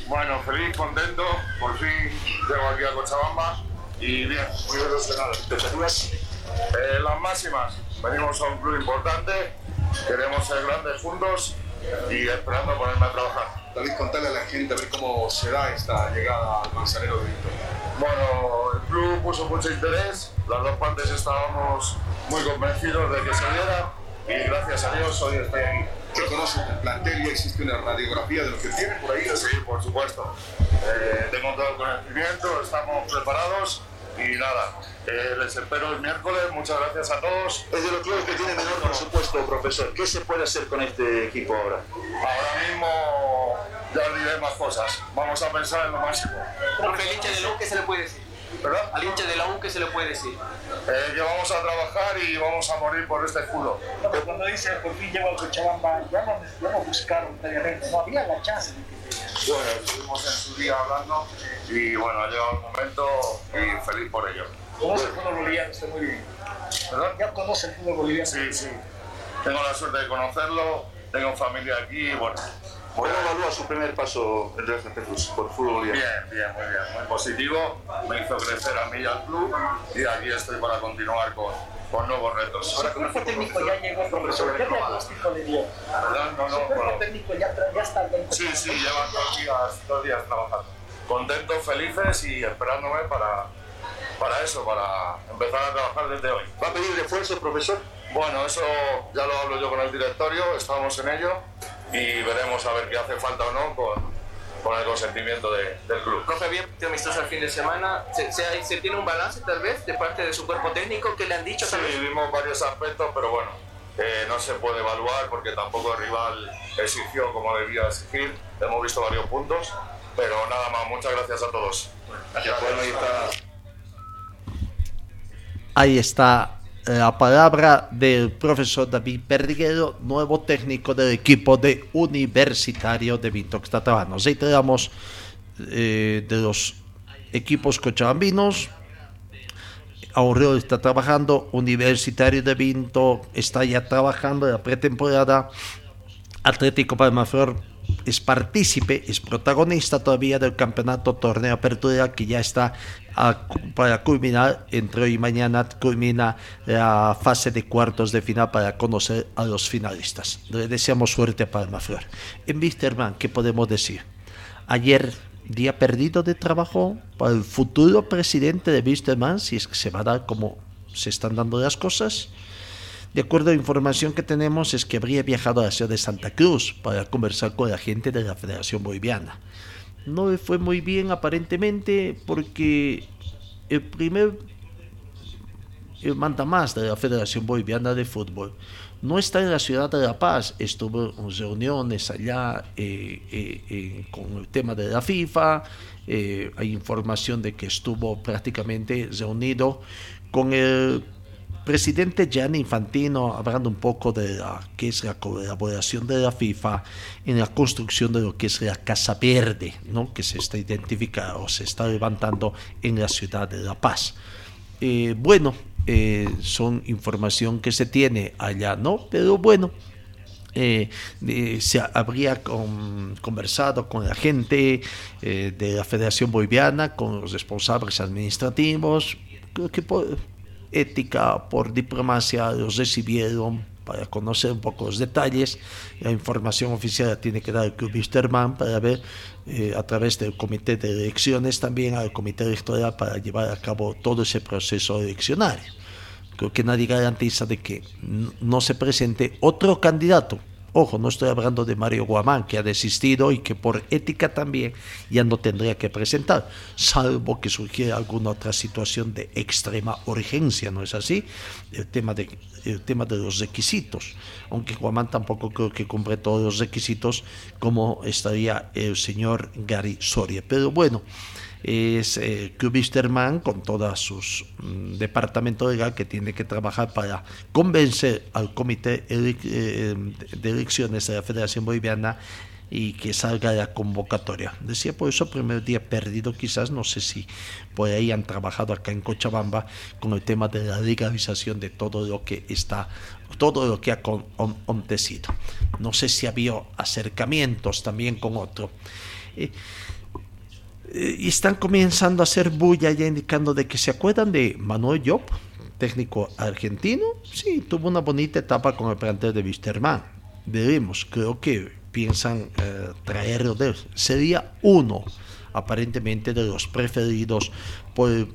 Bueno, feliz, contento, por fin llego aquí a Cochabamba y bien, muy ilusionado. ¿Expectativas? Eh, las máximas. Venimos a un club importante, queremos ser grandes juntos y esperando ponerme a trabajar. David, contale a la gente a ver cómo se da esta llegada al manzanero de Víctor. Bueno, el club puso mucho interés, las dos partes estábamos muy convencidos de que se diera y gracias a Dios hoy estoy aquí. ¿Qué conoce el plantel? ¿Ya existe una radiografía de lo que tiene por ahí? Sí, por supuesto. Eh, tengo todo el conocimiento, estamos preparados y nada, eh, les espero el miércoles. Muchas gracias a todos. Es de los clubes que tiene menor presupuesto, profesor. ¿Qué se puede hacer con este equipo ahora? Ahora mismo ya os diré más cosas. Vamos a pensar en lo máximo. Profe, al hincha de la U, ¿qué se le puede decir? ¿Verdad? Al hincha de la U, ¿qué se le puede decir? Eh, que vamos a trabajar y vamos a morir por este escudo. Pero cuando dice por fin llego al Cochabamba, ya no, ya no buscaron previamente, no había la chance de que Bueno, estuvimos en su día hablando y bueno, ha llegado el momento y feliz por ello. Conoce el fútbol boliviano, está muy bien. ¿Verdad? Ya conoce el fútbol boliviano. Sí, sí. Tengo la suerte de conocerlo, tengo familia aquí y bueno. ¿Cómo evalúa su primer paso en Real Santa Cruz por fútbol boliviano? Bien, bien, muy bien, muy positivo. Me hizo crecer a mí y al club y aquí estoy para continuar con, con nuevos retos. Su cuerpo técnico ya llegó, profesor. ¿Qué diagnóstico le dio? ¿Verdad? No, no, Su cuerpo bueno. técnico ya, ya está dentro. Sí, sí, llevan dos días, dos días trabajando. Contentos, felices y esperándome para, para eso, para empezar a trabajar desde hoy. ¿Va a pedir refuerzo, profesor? Bueno, eso ya lo hablo yo con el directorio, estamos en ello y veremos a ver qué hace falta o no con, con el consentimiento de- del club. Profe, bien, te amistoso el fin de semana. ¿Se, se, se tiene un balance tal vez de parte de su cuerpo técnico que le han dicho Sí, vimos varios aspectos, pero bueno, eh, no se puede evaluar porque tampoco el rival exigió como debía exigir. Hemos visto varios puntos, pero nada más. Muchas gracias a todos. Gracias. Bueno, ahí está. Ahí está la palabra del profesor David Perdiguero, nuevo técnico del equipo de Universitario de Vinto que está trabajando. Reiteramos eh, de los equipos cochabambinos. Aurreo está trabajando, Universitario de Vinto está ya trabajando en la pretemporada. Atlético Palmaflor es partícipe, es protagonista todavía del campeonato torneo apertura que ya está a- para culminar, entre hoy y mañana culmina la fase de cuartos de final para conocer a los finalistas. Le deseamos suerte a Palmaflor. En Wisterman, ¿qué podemos decir? Ayer, día perdido de trabajo para el futuro presidente de Wisterman, si es que se va a dar como se están dando las cosas. De acuerdo a la información que tenemos es que habría viajado a la ciudad de Santa Cruz para conversar con la gente de la Federación Boliviana. No le fue muy bien aparentemente porque el primer el manda más de la Federación Boliviana de Fútbol, no está en la ciudad de La Paz, estuvo en reuniones allá eh, eh, eh, con el tema de la FIFA, hay información de que estuvo prácticamente reunido con el presidente Gianni Infantino hablando un poco de la, que es la colaboración de la FIFA en la construcción de lo que es la Casa Verde, ¿no? que se está identificando o se está levantando en la ciudad de La Paz. Eh, bueno, eh, son información que se tiene allá, ¿no? Pero bueno, eh, se habría conversado con la gente de la Federación Boliviana, con los responsables administrativos, creo que ética, por diplomacia, los recibieron para conocer un poco los detalles. La información oficial tiene que dar el Club Wisterman para ver eh, a través del comité de elecciones también al comité electoral para llevar a cabo todo ese proceso eleccionario. Creo que nadie garantiza de que no se presente otro candidato Ojo, no estoy hablando de Mario Guamán, que ha desistido y que por ética también ya no tendría que presentar, salvo que surgiera alguna otra situación de extrema urgencia, ¿no es así? El tema de, tema de los requisitos, aunque Guamán tampoco creo que cumple todos los requisitos como estaría el señor Gary Soria. Pero bueno, es eh, con todo su mm, departamento legal que tiene que trabajar para convencer al comité eh, de elecciones de la Federación Boliviana y que salga la convocatoria. Decía por eso primer día perdido quizás, no sé si por ahí han trabajado acá en Cochabamba con el tema de la legalización de todo lo que está, todo lo que ha acontecido. No sé si había acercamientos también con otro. Eh, eh, y están comenzando a hacer bulla ya indicando de que se acuerdan de Manuel Job, técnico argentino. Sí, tuvo una bonita etapa con el plantel de Wisterman. Veremos, creo que piensan eh, traerlo de él. Sería uno, aparentemente, de los preferidos por el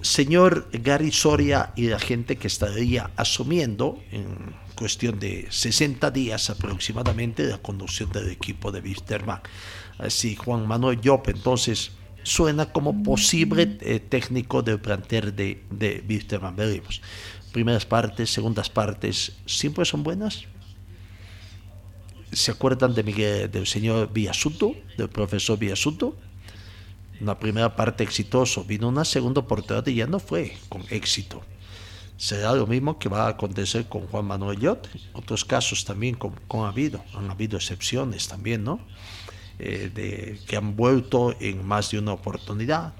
señor Gary Soria y la gente que estaría asumiendo en cuestión de 60 días aproximadamente la conducción del equipo de Wisterman. Así, Juan Manuel Job, entonces suena como posible eh, técnico del plantel de, de Wisterman. Veremos. Primeras partes, segundas partes, siempre son buenas. ¿Se acuerdan de Miguel, del señor Villasuto, del profesor Villasuto? Una primera parte exitoso, vino una segunda oportunidad y ya no fue con éxito. Será lo mismo que va a acontecer con Juan Manuel Yot. Otros casos también con, con ha habido, han habido excepciones también, ¿no? Eh, de, que han vuelto en más de una oportunidad.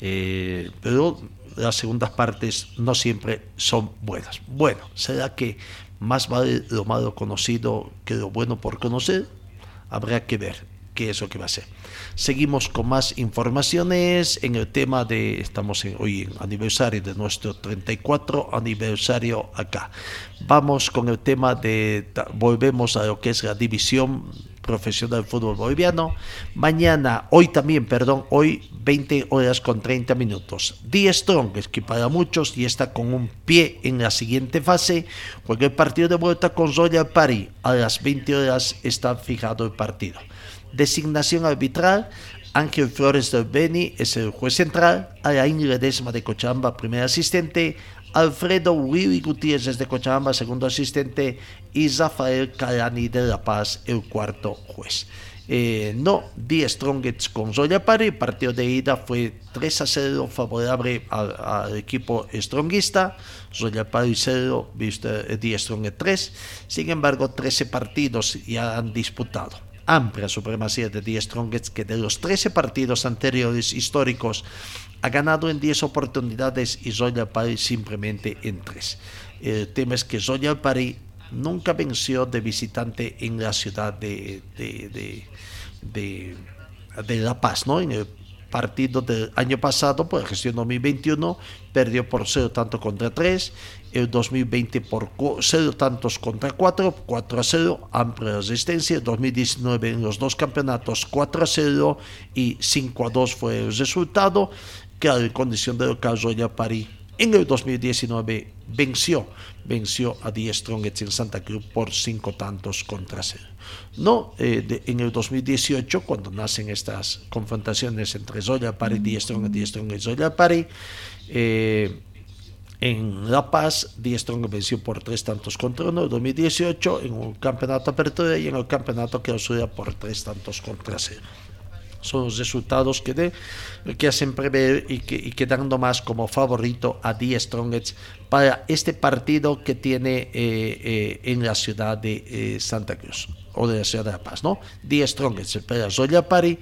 Eh, pero las segundas partes no siempre son buenas. Bueno, será que más vale lo malo conocido que lo bueno por conocer. Habrá que ver qué es lo que va a ser. Seguimos con más informaciones en el tema de, estamos hoy en aniversario de nuestro 34 aniversario acá. Vamos con el tema de, volvemos a lo que es la división profesional fútbol boliviano. Mañana, hoy también, perdón, hoy 20 horas con 30 minutos. Die Strong, que para muchos y está con un pie en la siguiente fase, porque el partido de vuelta con Zoya Pari a las 20 horas está fijado el partido. Designación arbitral, Ángel Flores del Beni es el juez central, Alain Ledesma de Cochabamba, primer asistente, Alfredo Willy Gutiérrez de Cochabamba, segundo asistente, y Rafael Calani de La Paz, el cuarto juez. Eh, no, Die Strongets con Pari, partido de ida fue 3 a 0 favorable al, equipo stronguista, Zoya Pari 0, Die Strongets 3, sin embargo 13 partidos ya han disputado. Amplia supremacía de Die Strongets que de los 13 partidos anteriores históricos ha ganado en 10 oportunidades y Zoya Pari simplemente en 3. El tema es que Zoya Pari nunca venció de visitante en la ciudad de, de, de, La Paz, ¿no? En el partido del año pasado, por la gestión 2021, perdió por 0 tanto contra 3, el 2020 por 0 tantos contra 4, 4 a 0, amplia resistencia, el 2019 en los dos campeonatos 4 a 0 y 5 a 2 fue el resultado, que de local Zoya Pari en el 2019 venció, venció a Die Strongets en Santa Cruz por cinco tantos contra cero. No, eh, en el 2018, cuando nacen estas confrontaciones entre Zoya Pari, Die Strongets, Die Strongets, Zoya Pari, eh, En La Paz, Die Strong venció por tres tantos contra uno en 2018 en un campeonato apertura y en el campeonato que por tres tantos contra cero. Son los resultados que, de, que hacen prever y, que, y quedando más como favorito a Die Strongets para este partido que tiene eh, eh, en la ciudad de eh, Santa Cruz o de la ciudad de La Paz, ¿no? Die Strongets para Zoya Pari,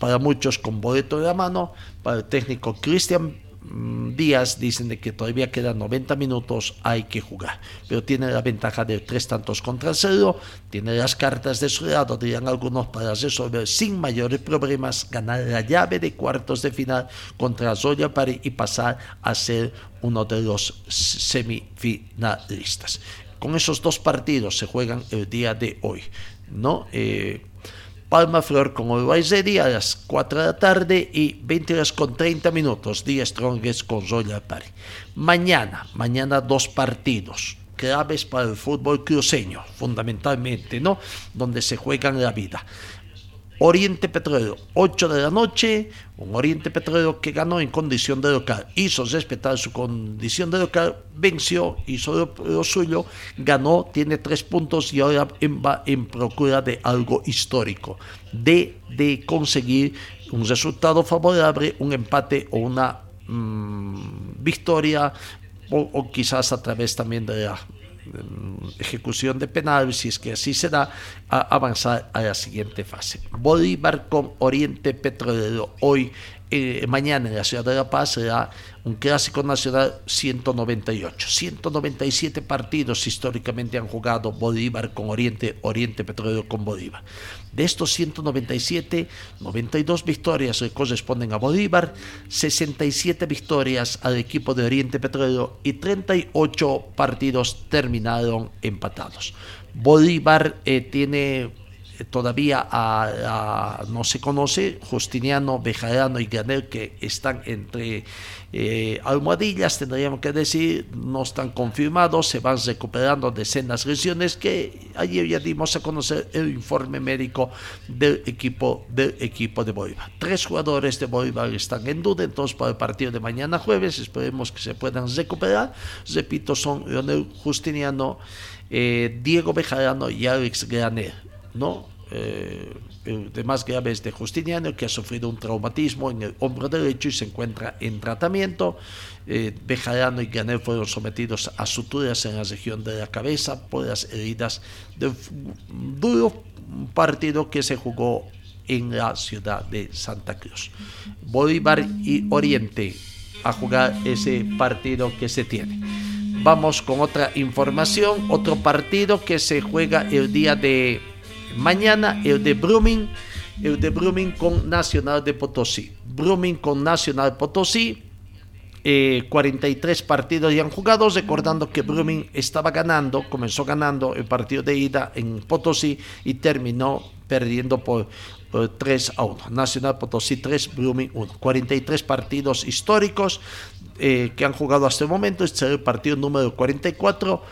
para muchos con boleto de la mano, para el técnico Cristian mm, Díaz dicen de que todavía quedan 90 minutos, hay que jugar. Pero tiene la ventaja de tres tantos contra cero, tiene las cartas de su lado, dirían algunos, para resolver sin mayores problemas, ganar la llave de cuartos de final contra Zoya Pari y pasar a ser uno de los semifinalistas. Con esos dos partidos se juegan el día de hoy, ¿no? Eh, Palma Flor con Uruguay a las 4 de la tarde y 20 horas con 30 minutos, Día Strongest con Zoya Pari. Mañana, mañana dos partidos claves para el fútbol cruceño, fundamentalmente, ¿no? Donde se juegan la vida. Oriente Petrolero, 8 de la noche, un Oriente Petrolero que ganó en condición de local, hizo respetar su condición de local, venció, hizo lo, suyo, ganó, tiene tres puntos y ahora va en procura de algo histórico, de, de conseguir un resultado favorable, un empate o una mmm, victoria, o, o quizás a través también de la ejecución de penal, si es que así se da, a avanzar a la siguiente fase. Bolívar con Oriente Petrolero hoy eh, mañana en la ciudad de La Paz será un clásico nacional 198. 197 partidos históricamente han jugado Bolívar con Oriente, Oriente Petrolero con Bolívar. De estos 197, 92 victorias corresponden a Bolívar, 67 victorias al equipo de Oriente Petrolero y 38 partidos terminaron empatados. Bolívar eh, tiene todavía a, a, no se conoce, Justiniano, Bejarano y Granel, que están entre eh, almohadillas, tendríamos que decir, no están confirmados, se van recuperando decenas de lesiones que ayer ya dimos a conocer el informe médico del equipo, del equipo de Bolívar. Tres jugadores de Bolívar están en duda, entonces para el partido de mañana jueves esperemos que se puedan recuperar. Repito, son Leonel Justiniano, eh, Diego Bejarano y Alex Granel. ¿No? Eh, de más graves de Justiniano, que ha sufrido un traumatismo en el hombro derecho y se encuentra en tratamiento. Eh, Bejarano y Granel fueron sometidos a suturas en la región de la cabeza por las heridas del duro partido que se jugó en la ciudad de Santa Cruz. Bolívar y Oriente a jugar ese partido que se tiene. Vamos con otra información, otro partido que se juega el día de Mañana el de Brumming, el de Brumming con Nacional de Potosí. Brumming con Nacional Potosí. Eh, 43 partidos ya han jugado, recordando que Brumming estaba ganando, comenzó ganando el partido de ida en Potosí y terminó perdiendo por, por 3 a 1. Nacional Potosí 3, Brumming 1. 43 partidos históricos eh, que han jugado hasta el momento. Este es el partido número 44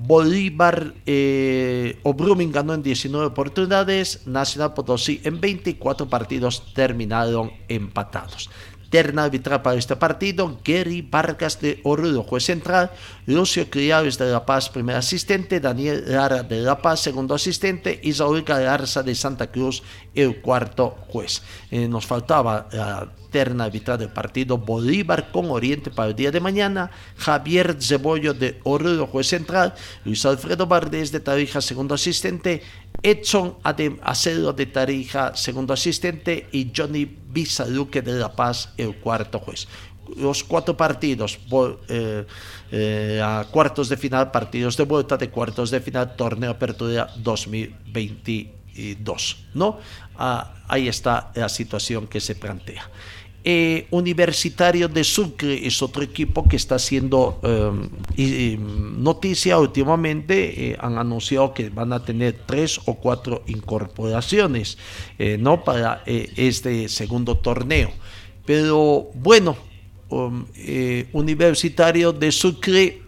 Bolívar eh, o ganó en 19 oportunidades, Nacional Potosí en 24 partidos terminaron empatados. Terna arbitral para este partido, Gary Vargas de Oruro, juez central, Lucio Criaves de La Paz, primer asistente, Daniel Lara de La Paz, segundo asistente, y Saúl Galarza de Santa Cruz, el cuarto juez. Eh, nos faltaba la terna arbitral del partido. Bolívar con Oriente para el día de mañana, Javier Cebollo de Oruro, juez central, Luis Alfredo Valdés de Tarija, segundo asistente, Edson Acedo de Tarija, segundo asistente, y Johnny Bisaluque de La Paz, el cuarto juez. Los cuatro partidos eh, eh, a cuartos de final, partidos de vuelta de cuartos de final, torneo apertura 2022. ¿no? Ah, ahí está la situación que se plantea. Eh, Universitario de Sucre es otro equipo que está haciendo eh, noticia últimamente. Eh, han anunciado que van a tener tres o cuatro incorporaciones no para este segundo torneo. Pero bueno, um, Universitario de Sucre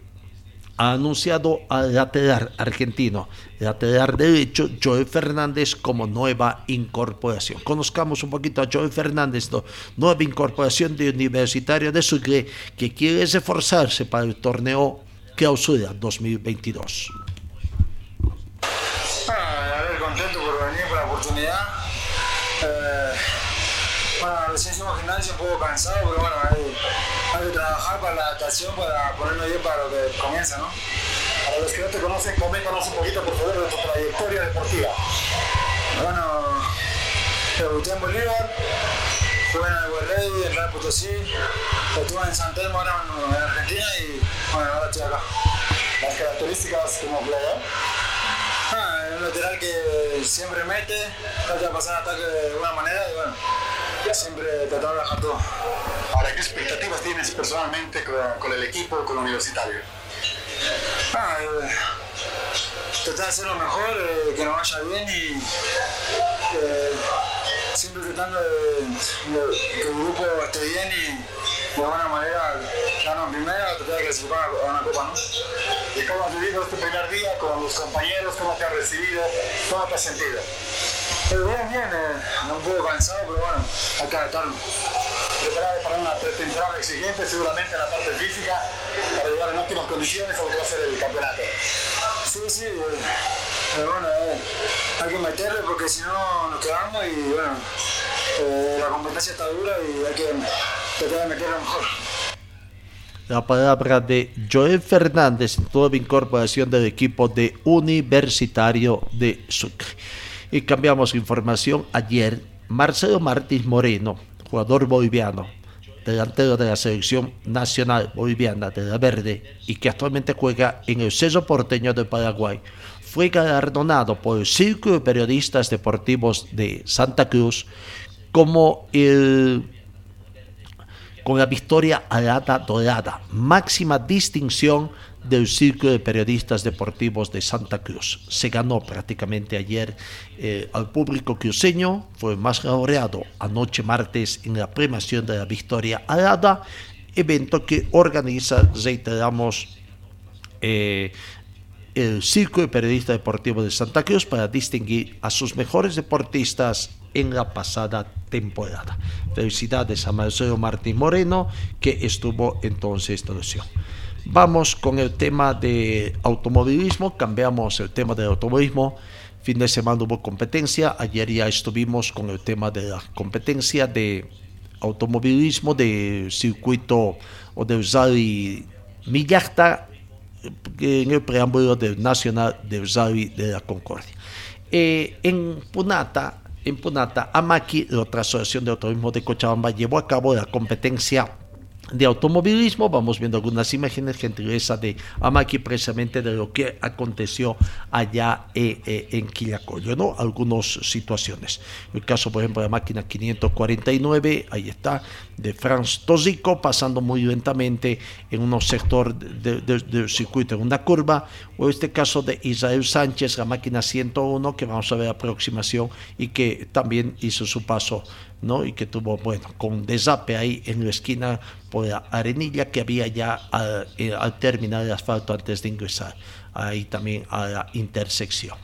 ha anunciado al lateral argentino, lateral derecho, Joel Fernández como nueva incorporación. Conozcamos un poquito a Joel Fernández, nueva incorporación de Universitario de Sucre, que quiere esforzarse para el torneo Clausura 2022. Ah, a ver, contento por venir, por la oportunidad. Eh, bueno, recién hicimos gimnasio un poco cansado, pero bueno, para la adaptación, para ponernos bien para lo que comienza, ¿no? Para los que no te conocen, coméntanos un poquito, por favor, de tu trayectoria deportiva. Bueno, debuté en Bolívar, jugué en el Rey, en Real Potosí, estuve en San Telmo, ahora en Argentina y ahora estoy acá. Las características como jugador. Un lateral que siempre mete, trata de pasar ataque de alguna manera y bueno, siempre tratando de bajar todo. Ahora, ¿qué expectativas tienes personalmente con, con el equipo, con el universitario? Ah, eh, tratar de hacer lo mejor, eh, que nos vaya bien y eh, siempre tratando de, de, que el grupo esté bien y de alguna manera ganar primera, tratar de clasificar a una copa, ¿no? ¿Y cómo has vivido este primer día con los compañeros? ¿Cómo te has recibido? ¿Cómo te has sentido? Pero bien, bien, eh, un poco cansado, pero bueno, hay que adaptarlo. Preparado para una pretemporada exigente, seguramente en la parte física, para llegar en óptimas condiciones a lo que el campeonato. Sí, sí, eh, pero bueno, eh, hay que meterle porque si no nos quedamos y bueno, la competencia está dura y hay que la palabra de Joel Fernández, nueva incorporación del equipo de Universitario de Sucre. Y cambiamos información. Ayer, Marcelo Martínez Moreno, jugador boliviano, delantero de la selección nacional boliviana de la Verde y que actualmente juega en el Ceso Porteño de Paraguay, fue galardonado por el Círculo de Periodistas Deportivos de Santa Cruz como el con la victoria alada dorada, máxima distinción del Círculo de Periodistas Deportivos de Santa Cruz. Se ganó prácticamente ayer eh, al público cruceño, fue más laureado anoche martes en la premiación de la victoria alada, evento que organiza, reiteramos, eh, el Círculo de Periodistas Deportivos de Santa Cruz para distinguir a sus mejores deportistas en la pasada temporada. Felicidades a Marcelo Martín Moreno, que estuvo entonces en esta Vamos con el tema de automovilismo, cambiamos el tema del automovilismo. Fin de semana hubo competencia, ayer ya estuvimos con el tema de la competencia de automovilismo de circuito o de Usari Millarta en el preámbulo del Nacional de Usari de la Concordia. Eh, en Punata, en Punata, Amaki, la otra asociación de automovilismo de Cochabamba, llevó a cabo la competencia de automovilismo. Vamos viendo algunas imágenes, gentileza de Amaki, precisamente de lo que aconteció allá eh, eh, en Quillacollo, ¿no? Algunas situaciones. El caso, por ejemplo, de la máquina 549, ahí está, de Franz Tosico, pasando muy lentamente en un sector del de, circuito, en una curva, o este caso de Israel Sánchez, la máquina 101, que vamos a ver aproximación y que también hizo su paso ¿no? y que tuvo, bueno, con desape ahí en la esquina por la arenilla que había ya al, eh, al terminar el asfalto antes de ingresar ahí también a la intersección.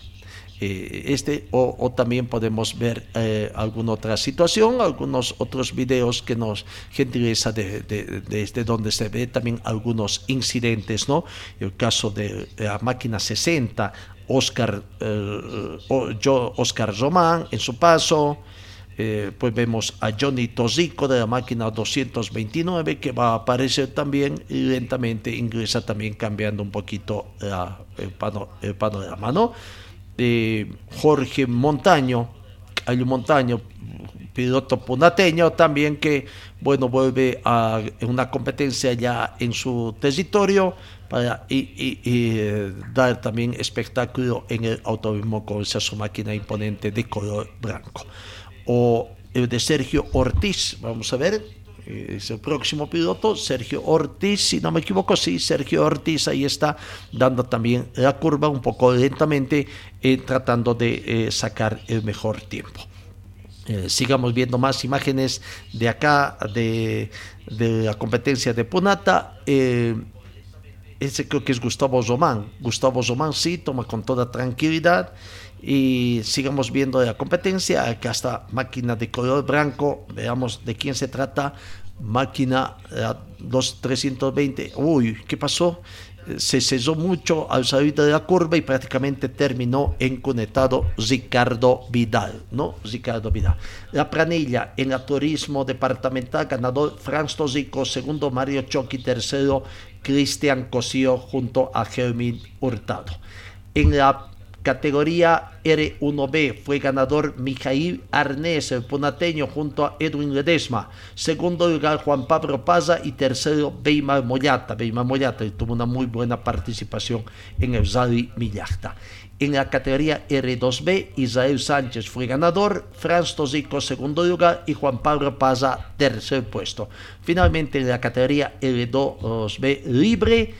Eh, este o, o, también podemos ver eh, alguna otra situación, algunos otros videos que nos gentileza de, de, desde donde se ve también algunos incidentes, ¿no? El caso de la máquina 60, Oscar, eh, Oscar Román en su paso, eh, pues vemos a Johnny Tosico de la máquina 229 que va a aparecer también y lentamente ingresa también cambiando un poquito la, el, pano, el, panorama, ¿no? Eh, Jorge Montaño, hay Montaño, piloto punateño también que, bueno, vuelve a una competencia ya en su territorio para y eh, dar también espectáculo en el automovilismo con esa su máquina imponente de color blanco o el de Sergio Ortiz. Vamos a ver, es el próximo piloto, Sergio Ortiz, si no me equivoco, sí, Sergio Ortiz ahí está dando también la curva un poco lentamente, eh, tratando de eh, sacar el mejor tiempo. Eh, sigamos viendo más imágenes de acá, de, de la competencia de Punata. ese creo que es Gustavo Zomán. Gustavo Zomán sí toma con toda tranquilidad y sigamos viendo la competencia. Acá está máquina de color blanco, veamos de quién se trata. Máquina 2320. Uy, ¿qué pasó? se cesó mucho al salir de la curva y prácticamente terminó enconectado Ricardo Vidal, ¿no? Ricardo Vidal. La planilla en el turismo departamental, ganador Franz Tosico, segundo Mario Choqui, tercero Cristian Cosío junto a Germín Hurtado. En la categoría R1B fue ganador Mijail Arnés, el ponateño, junto a Edwin Ledesma. Segundo lugar Juan Pablo Paza y tercero Beimar Moyata. Beimar Moyata tuvo una muy buena participación en el Zali Millacta. En la categoría R2B, Israel Sánchez fue ganador, Franz Tosico segundo lugar y Juan Pablo Paza tercer puesto. Finalmente en la categoría R2B libre,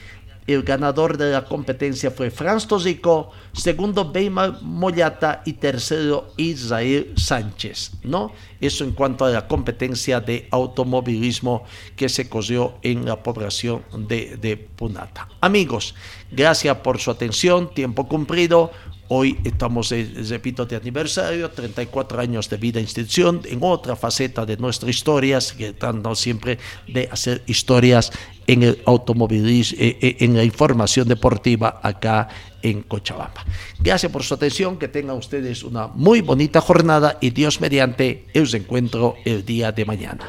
el ganador de la competencia fue Franz Tosico, segundo Beimar Moyata y tercero Israel Sánchez, ¿no? Eso en cuanto a la competencia de automovilismo que se cogió en la población de Punata. Amigos, gracias por su atención, tiempo cumplido. Hoy estamos, repito, de aniversario, 34 años de vida e institución, en otra faceta de nuestras historias, tratando siempre de hacer historias en el automovilismo, eh, eh, en la información deportiva acá en Cochabamba. Gracias por su atención, que tengan ustedes una muy bonita jornada y Dios mediante, os encuentro el día de mañana.